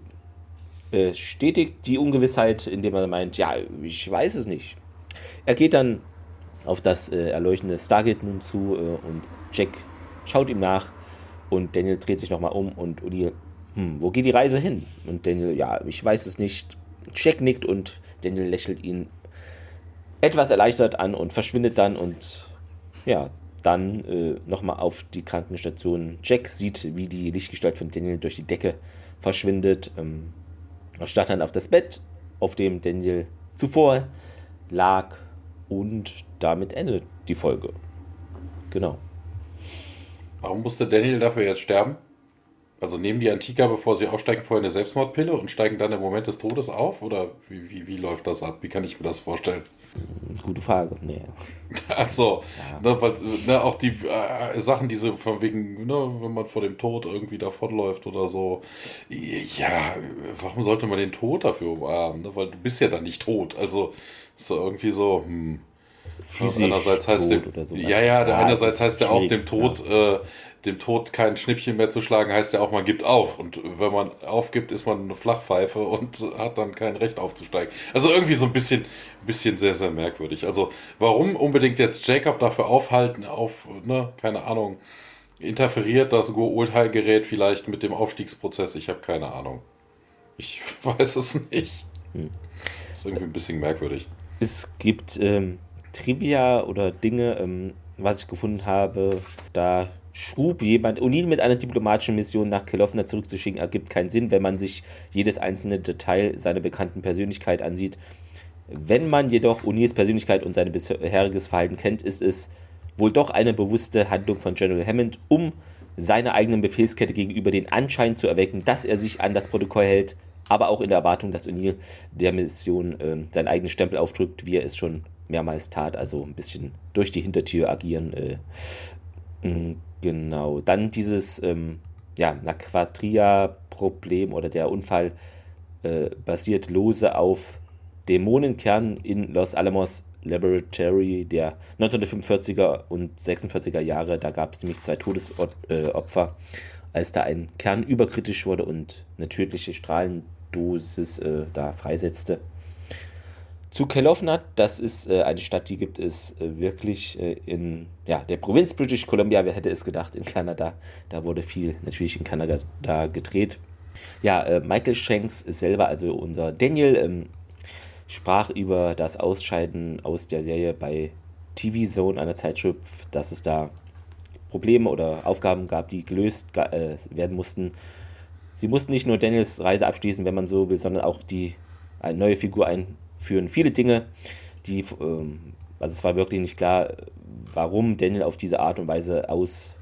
A: bestätigt die Ungewissheit, indem er meint, ja, ich weiß es nicht. Er geht dann auf das äh, erleuchtende Stargate nun zu äh, und Jack schaut ihm nach und Daniel dreht sich nochmal um und Uli, hm, wo geht die Reise hin? Und Daniel, ja, ich weiß es nicht. Jack nickt und Daniel lächelt ihn etwas erleichtert an und verschwindet dann und ja, dann äh, nochmal auf die Krankenstation. Jack sieht, wie die Lichtgestalt von Daniel durch die Decke verschwindet. Ähm, er starrt dann auf das Bett, auf dem Daniel zuvor lag und damit endet die Folge. Genau.
B: Warum musste Daniel dafür jetzt sterben? Also nehmen die Antika, bevor sie aufsteigen, vorher eine Selbstmordpille und steigen dann im Moment des Todes auf? Oder wie, wie, wie läuft das ab? Wie kann ich mir das vorstellen?
A: Gute Frage. Nee.
B: Also, ja. ne, weil, ne, auch die äh, Sachen, diese von wegen, ne, wenn man vor dem Tod irgendwie davonläuft oder so. Ja, warum sollte man den Tod dafür umarmen? Ne? Weil du bist ja dann nicht tot. Also, ist so irgendwie so, hm.
A: Physisch einerseits heißt
B: dem, oder so. Ja, ja, der einerseits heißt der auch dem Tod, ja. äh, dem Tod kein Schnippchen mehr zu schlagen, heißt ja auch, man gibt auf. Und wenn man aufgibt, ist man eine Flachpfeife und hat dann kein Recht aufzusteigen. Also irgendwie so ein bisschen, bisschen sehr, sehr merkwürdig. Also warum unbedingt jetzt Jacob dafür aufhalten, auf, ne, keine Ahnung, interferiert das Go-Urteilgerät vielleicht mit dem Aufstiegsprozess? Ich habe keine Ahnung. Ich weiß es nicht. Hm. ist irgendwie ein bisschen merkwürdig.
A: Es gibt ähm, Trivia oder Dinge, ähm, was ich gefunden habe, da schrub jemand, O'Neill mit einer diplomatischen Mission nach Kelowna zurückzuschicken, ergibt keinen Sinn, wenn man sich jedes einzelne Detail seiner bekannten Persönlichkeit ansieht. Wenn man jedoch O'Neills Persönlichkeit und sein bisheriges Verhalten kennt, ist es wohl doch eine bewusste Handlung von General Hammond, um seiner eigenen Befehlskette gegenüber den Anschein zu erwecken, dass er sich an das Protokoll hält, aber auch in der Erwartung, dass O'Neill der Mission äh, seinen eigenen Stempel aufdrückt, wie er es schon mehrmals tat, also ein bisschen durch die Hintertür agieren. Äh, mm, genau. Dann dieses ähm, ja, Naquatria-Problem oder der Unfall äh, basiert lose auf Dämonenkern in Los Alamos Laboratory der 1945er und 46er Jahre. Da gab es nämlich zwei Todesopfer, als da ein Kern überkritisch wurde und eine tödliche Strahlendosis äh, da freisetzte. Zu Kelowna, das ist äh, eine Stadt, die gibt es äh, wirklich äh, in ja, der Provinz British Columbia. Wer hätte es gedacht, in Kanada. Da wurde viel natürlich in Kanada da gedreht. Ja, äh, Michael Shanks selber, also unser Daniel, ähm, sprach über das Ausscheiden aus der Serie bei TV Zone, einer Zeitschrift, dass es da Probleme oder Aufgaben gab, die gelöst äh, werden mussten. Sie mussten nicht nur Daniels Reise abschließen, wenn man so will, sondern auch die eine neue Figur ein führen viele Dinge, die, ähm, also es war wirklich nicht klar, warum Daniel auf diese Art und Weise ausschied.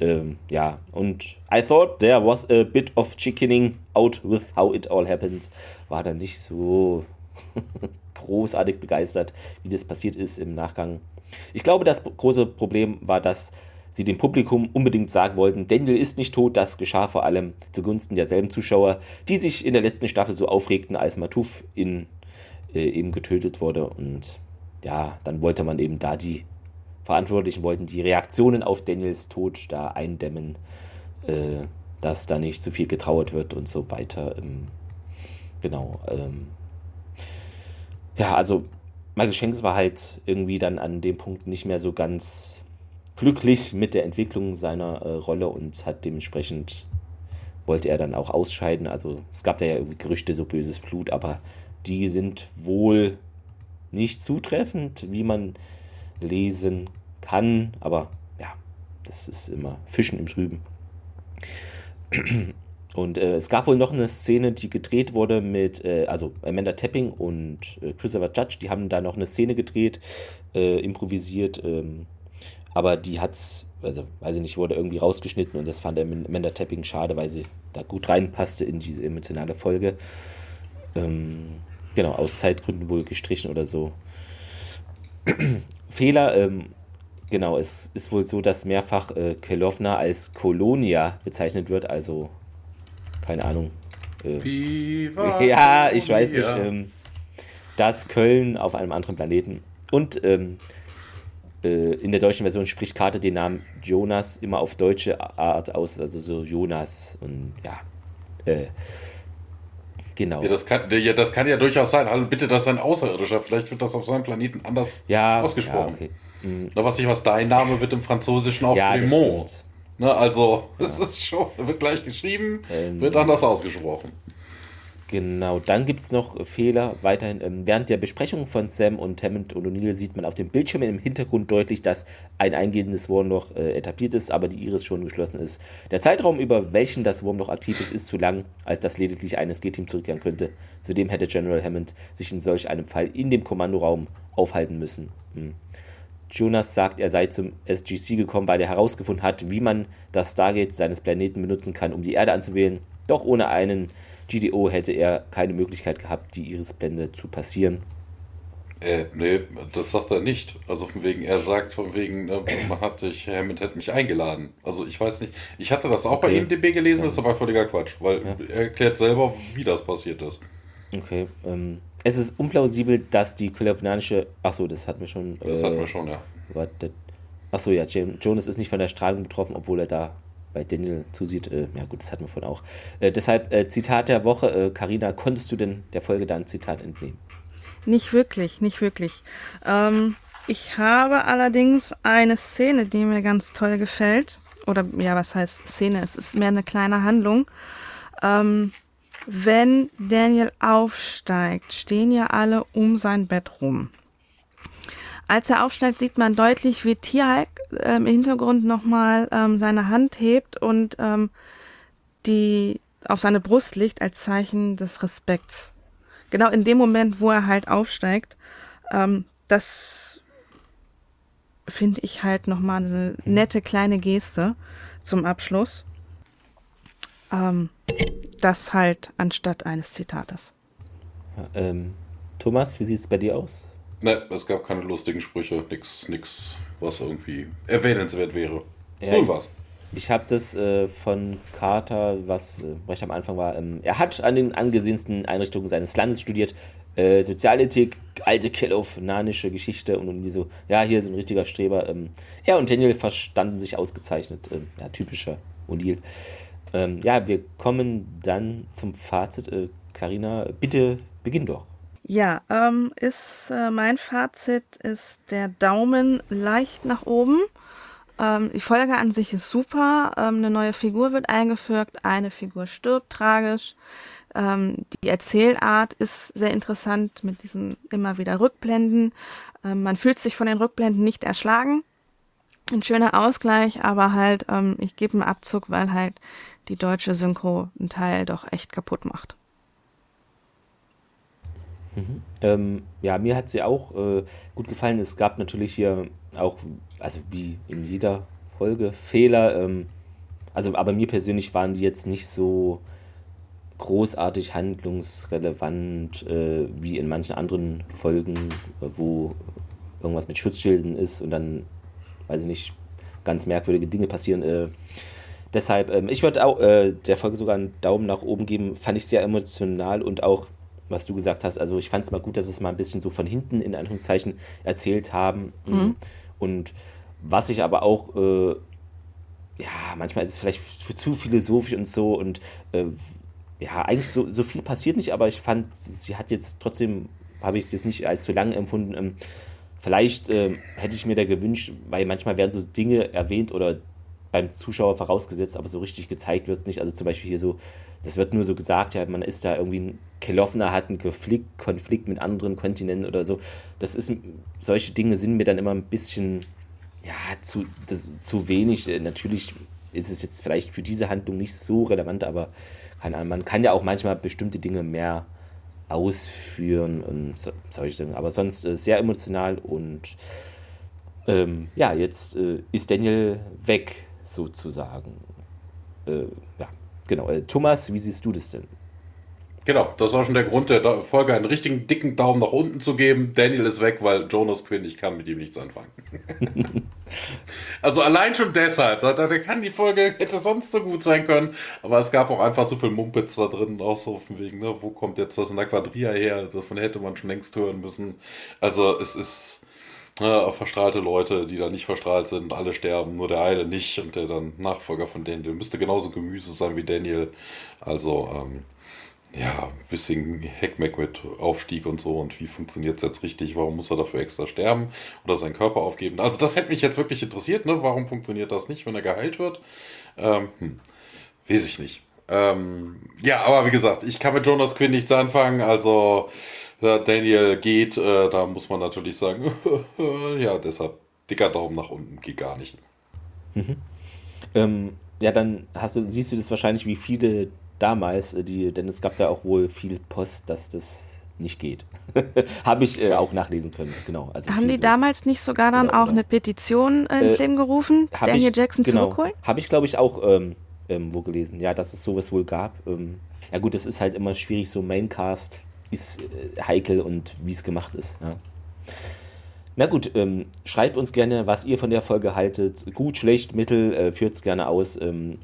A: Ähm, ja, und I thought there was a bit of chickening out with how it all happened. War dann nicht so großartig begeistert, wie das passiert ist im Nachgang. Ich glaube, das große Problem war, dass sie dem Publikum unbedingt sagen wollten, Daniel ist nicht tot. Das geschah vor allem zugunsten derselben Zuschauer, die sich in der letzten Staffel so aufregten, als Matuf in, äh, eben getötet wurde. Und ja, dann wollte man eben da die Verantwortlichen wollten die Reaktionen auf Daniels Tod da eindämmen, äh, dass da nicht zu viel getrauert wird und so weiter. Ähm, genau. Ähm, ja, also Michael Shanks war halt irgendwie dann an dem Punkt nicht mehr so ganz glücklich mit der Entwicklung seiner äh, Rolle und hat dementsprechend wollte er dann auch ausscheiden. Also es gab da ja irgendwie Gerüchte, so böses Blut, aber die sind wohl nicht zutreffend, wie man lesen kann. Aber ja, das ist immer Fischen im Trüben. Und äh, es gab wohl noch eine Szene, die gedreht wurde mit, äh, also Amanda Tapping und äh, Christopher Judge, die haben da noch eine Szene gedreht, äh, improvisiert. Ähm, aber die hat's, also weiß ich nicht, wurde irgendwie rausgeschnitten und das fand der Amanda Tapping schade, weil sie da gut reinpasste in diese emotionale Folge. Ähm, genau, aus Zeitgründen wohl gestrichen oder so. Fehler, ähm, genau, es ist wohl so, dass mehrfach äh, Kelowna als Kolonia bezeichnet wird, also keine Ahnung. Äh, ja, ich weiß nicht. Ähm, das Köln auf einem anderen Planeten. Und ähm, äh, in der deutschen Version spricht Carter den Namen Jonas immer auf deutsche Art aus, also so Jonas und ja. Äh, genau.
B: Ja das, kann, ja, das kann ja durchaus sein. Also bitte, das ist ein Außerirdischer. Vielleicht wird das auf seinem Planeten anders
A: ja,
B: ausgesprochen.
A: Ja, okay. mhm.
B: was ich was dein Name wird im Franzosischen auch ja, Clément. Ne, also, es ist schon, wird gleich geschrieben,
A: Ähm,
B: wird anders ausgesprochen.
A: Genau, dann gibt es noch Fehler weiterhin. Ähm, während der Besprechung von Sam und Hammond und O'Neill sieht man auf dem Bildschirm im Hintergrund deutlich, dass ein eingehendes Wurmloch äh, etabliert ist, aber die Iris schon geschlossen ist. Der Zeitraum, über welchen das Wurmloch aktiv ist, ist zu lang, als dass lediglich ein SG-Team zurückkehren könnte. Zudem hätte General Hammond sich in solch einem Fall in dem Kommandoraum aufhalten müssen. Hm. Jonas sagt, er sei zum SGC gekommen, weil er herausgefunden hat, wie man das Stargate seines Planeten benutzen kann, um die Erde anzuwählen. Doch ohne einen GDO hätte er keine Möglichkeit gehabt, die Irisblende zu passieren.
B: Äh, nee, das sagt er nicht. Also von wegen, er sagt von wegen, ne, man hat dich, Hammond hätte mich eingeladen. Also ich weiß nicht, ich hatte das auch bei
A: Okay.
B: IMDb gelesen, das ist aber völliger Quatsch, weil
A: Ja.
B: er erklärt selber, wie das passiert ist.
A: Okay. Ähm, es ist unplausibel, dass die kolonialische. Achso, das hatten wir schon.
B: Das
A: äh,
B: hatten wir schon, ja.
A: Achso, ja, Jonas ist nicht von der Strahlung betroffen, obwohl er da bei Daniel zusieht. Äh, ja, gut, das hatten wir vorhin auch. Äh, deshalb, äh, Zitat der Woche. Äh, Carina, konntest du denn der Folge da Zitat entnehmen?
C: Nicht wirklich, nicht wirklich. Ähm, ich habe allerdings eine Szene, die mir ganz toll gefällt. Oder ja, was heißt Szene? Es ist mehr eine kleine Handlung. Ähm, wenn Daniel aufsteigt, stehen ja alle um sein Bett rum. Als er aufsteigt, sieht man deutlich, wie Tierhulk äh, im Hintergrund nochmal ähm, seine Hand hebt und ähm, die auf seine Brust legt als Zeichen des Respekts. Genau in dem Moment, wo er halt aufsteigt. Ähm, das finde ich halt nochmal eine nette kleine Geste zum Abschluss. Ähm, das halt anstatt eines Zitates.
A: Ja, ähm, Thomas, wie sieht es bei dir aus?
B: Ne, es gab keine lustigen Sprüche, nix, nix, was irgendwie erwähnenswert wäre.
A: Ja,
B: so was.
A: Ich habe das äh, von Carter, was äh, recht am Anfang war. Ähm, er hat an den angesehensten Einrichtungen seines Landes studiert. Äh, Sozialethik, alte kelofnanische Geschichte und irgendwie so, ja, hier ist ein richtiger Streber. Ähm, er und Daniel verstanden sich ausgezeichnet. Ähm, ja, typischer O'Neill. Ähm, ja, wir kommen dann zum Fazit. Äh, Carina, bitte beginn doch.
C: Ja, ähm, ist äh, mein Fazit ist der Daumen leicht nach oben. Ähm, die Folge an sich ist super. Ähm, eine neue Figur wird eingeführt, eine Figur stirbt tragisch. Ähm, die Erzählart ist sehr interessant mit diesen immer wieder Rückblenden. Ähm, man fühlt sich von den Rückblenden nicht erschlagen. Ein schöner Ausgleich, aber halt, ähm, ich gebe einen Abzug, weil halt die deutsche Synchro einen Teil doch echt kaputt macht.
A: Ähm, ja, mir hat sie auch äh, gut gefallen. Es gab natürlich hier auch, also wie in jeder Folge, Fehler. Ähm, also, aber mir persönlich waren die jetzt nicht so großartig handlungsrelevant äh, wie in manchen anderen Folgen, äh, wo irgendwas mit Schutzschilden ist und dann, weiß ich nicht, ganz merkwürdige Dinge passieren. Äh, deshalb, ähm, ich würde auch äh, der Folge sogar einen Daumen nach oben geben. Fand ich sehr emotional und auch, was du gesagt hast, also ich fand es mal gut, dass es mal ein bisschen so von hinten in Anführungszeichen erzählt haben. Und was ich aber auch, äh, ja, manchmal ist es vielleicht zu philosophisch und so und äh, ja, eigentlich so, so viel passiert nicht, aber ich fand, sie hat jetzt trotzdem, habe ich es jetzt nicht als zu lang empfunden. Ähm, vielleicht ähm, hätte ich mir da gewünscht, weil manchmal werden so Dinge erwähnt oder beim Zuschauer vorausgesetzt, aber so richtig gezeigt wird es nicht. Also zum Beispiel hier so, das wird nur so gesagt, ja, man ist da irgendwie ein Kelowna, hat einen Konflikt, Konflikt mit anderen Kontinenten oder so. Das ist, solche Dinge sind mir dann immer ein bisschen, ja, zu, das, zu wenig. Äh, Natürlich ist es jetzt vielleicht für diese Handlung nicht so relevant, aber keine Ahnung, man kann ja auch manchmal bestimmte Dinge mehr ausführen und so, solche Dinge. Aber sonst äh, sehr emotional und ähm, ja, jetzt äh, ist Daniel weg, sozusagen. Äh, ja, genau. Äh, Thomas, wie siehst du das denn?
B: Genau, das war schon der Grund der Folge, einen richtigen dicken Daumen nach unten zu geben. Daniel ist weg, weil Jonas Quinn, ich kann mit ihm nichts anfangen. also allein schon deshalb, da, da kann die Folge, hätte sonst so gut sein können, aber es gab auch einfach zu viel Mumpitz da drin, auch so von wegen, ne, wo kommt jetzt das in der Quadria her? Davon hätte man schon längst hören müssen. Also es ist ne, verstrahlte Leute, die da nicht verstrahlt sind, alle sterben, nur der eine nicht und der dann Nachfolger von Daniel müsste genauso Gemüse sein wie Daniel. Also, ähm, ja, ein bisschen Heckmeck mit Aufstieg und so und wie funktioniert es jetzt richtig, warum muss er dafür extra sterben oder seinen Körper aufgeben. Also das hätte mich jetzt wirklich interessiert, ne? warum funktioniert das nicht, wenn er geheilt wird? Ähm, hm, weiß ich nicht. Ähm, ja, aber wie gesagt, ich kann mit Jonas Quinn nichts anfangen, also Daniel geht, äh, da muss man natürlich sagen, ja, deshalb dicker Daumen nach unten, geht gar nicht.
A: Mhm. Ähm, ja, dann hast du, siehst du das wahrscheinlich wie viele damals, äh, die, denn es gab ja auch wohl viel Post, dass das nicht geht. Habe ich äh, auch nachlesen können, genau.
C: Also Haben die so. damals nicht sogar dann genau, auch genau. eine Petition äh, ins äh, Leben gerufen, Daniel ich, Jackson genau, zurückholen?
A: Habe ich, glaube ich, auch ähm, ähm, wo gelesen, ja, dass es sowas wohl gab. Ähm, ja gut, es ist halt immer schwierig, so Maincast ist äh, heikel und wie es gemacht ist. Ja. Na gut, ähm, schreibt uns gerne, was ihr von der Folge haltet. Gut, schlecht, mittel, äh, führt es gerne aus. Ähm,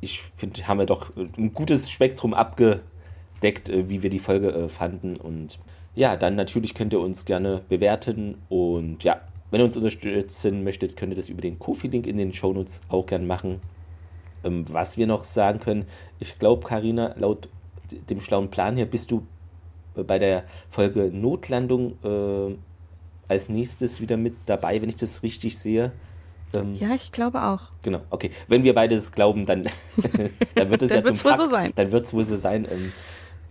A: ich finde, haben wir doch ein gutes Spektrum abgedeckt, äh, wie wir die Folge äh, fanden. Und ja, dann natürlich könnt ihr uns gerne bewerten. Und ja, wenn ihr uns unterstützen möchtet, könnt ihr das über den Kofi-Link in den Shownotes auch gerne machen. Ähm, was wir noch sagen können, ich glaube, Karina, laut dem schlauen Plan hier bist du bei der Folge Notlandung äh, als nächstes wieder mit dabei, wenn ich das richtig sehe.
C: Ähm, ja, ich glaube auch.
A: Genau, okay. Wenn wir beides glauben, dann, dann wird es
C: ja
A: zum
C: Fakt. wohl so sein.
A: Dann wird es wohl so sein. Ähm,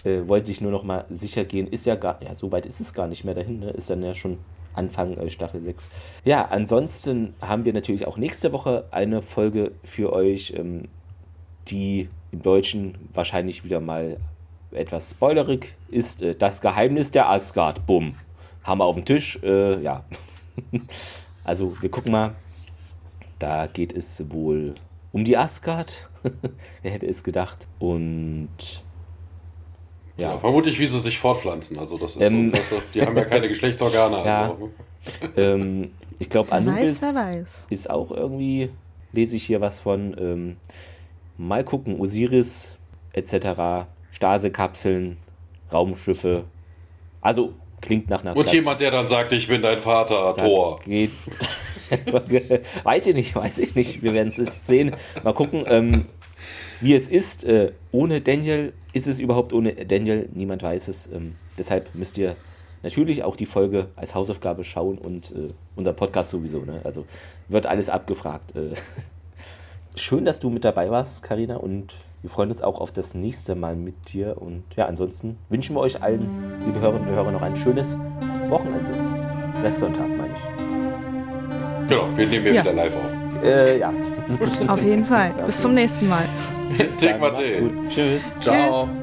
A: äh, wollte ich nur noch mal sicher gehen. Ist ja gar, ja, so weit ist es gar nicht mehr dahin. Ne? Ist dann ja schon Anfang äh, Staffel 6. Ja, ansonsten haben wir natürlich auch nächste Woche eine Folge für euch, ähm, die im Deutschen wahrscheinlich wieder mal etwas spoilerig ist. Äh, das Geheimnis der Asgard. Bumm. Haben wir auf dem Tisch. Äh, ja. also wir gucken mal. Da geht es wohl um die Asgard. Wer hätte es gedacht? Und
B: ja. ja. vermutlich, wie sie sich fortpflanzen. Also das ist ähm, so, die haben ja keine Geschlechtsorgane.
A: Ja. Also. ähm, ich glaube, Anubis weiß, ist auch irgendwie, lese ich hier was von. Ähm, mal gucken, Osiris etc. Stase-Kapseln, Raumschiffe. Also klingt nach einer.
B: Und Klasse. jemand, der dann sagt, ich bin dein Vater, Thor. Geht.
A: weiß ich nicht, weiß ich nicht. Wir werden es sehen. Mal gucken, ähm, wie es ist. Äh, ohne Daniel, ist es überhaupt ohne Daniel? Niemand weiß es. Ähm, deshalb müsst ihr natürlich auch die Folge als Hausaufgabe schauen und äh, unser Podcast sowieso. Ne? Also wird alles abgefragt. Äh, schön, dass du mit dabei warst, Karina, und wir freuen uns auch auf das nächste Mal mit dir. Und ja, ansonsten wünschen wir euch allen, liebe Hörerinnen und Hörer, noch ein schönes Wochenende. Restsonntag, meine ich.
B: Genau, wir nehmen hier ja. wieder live auf.
A: Äh, ja.
C: Auf jeden Fall. Bis zum nächsten Mal.
B: Bis dann.
A: Tschüss.
B: Ciao. Tschüss.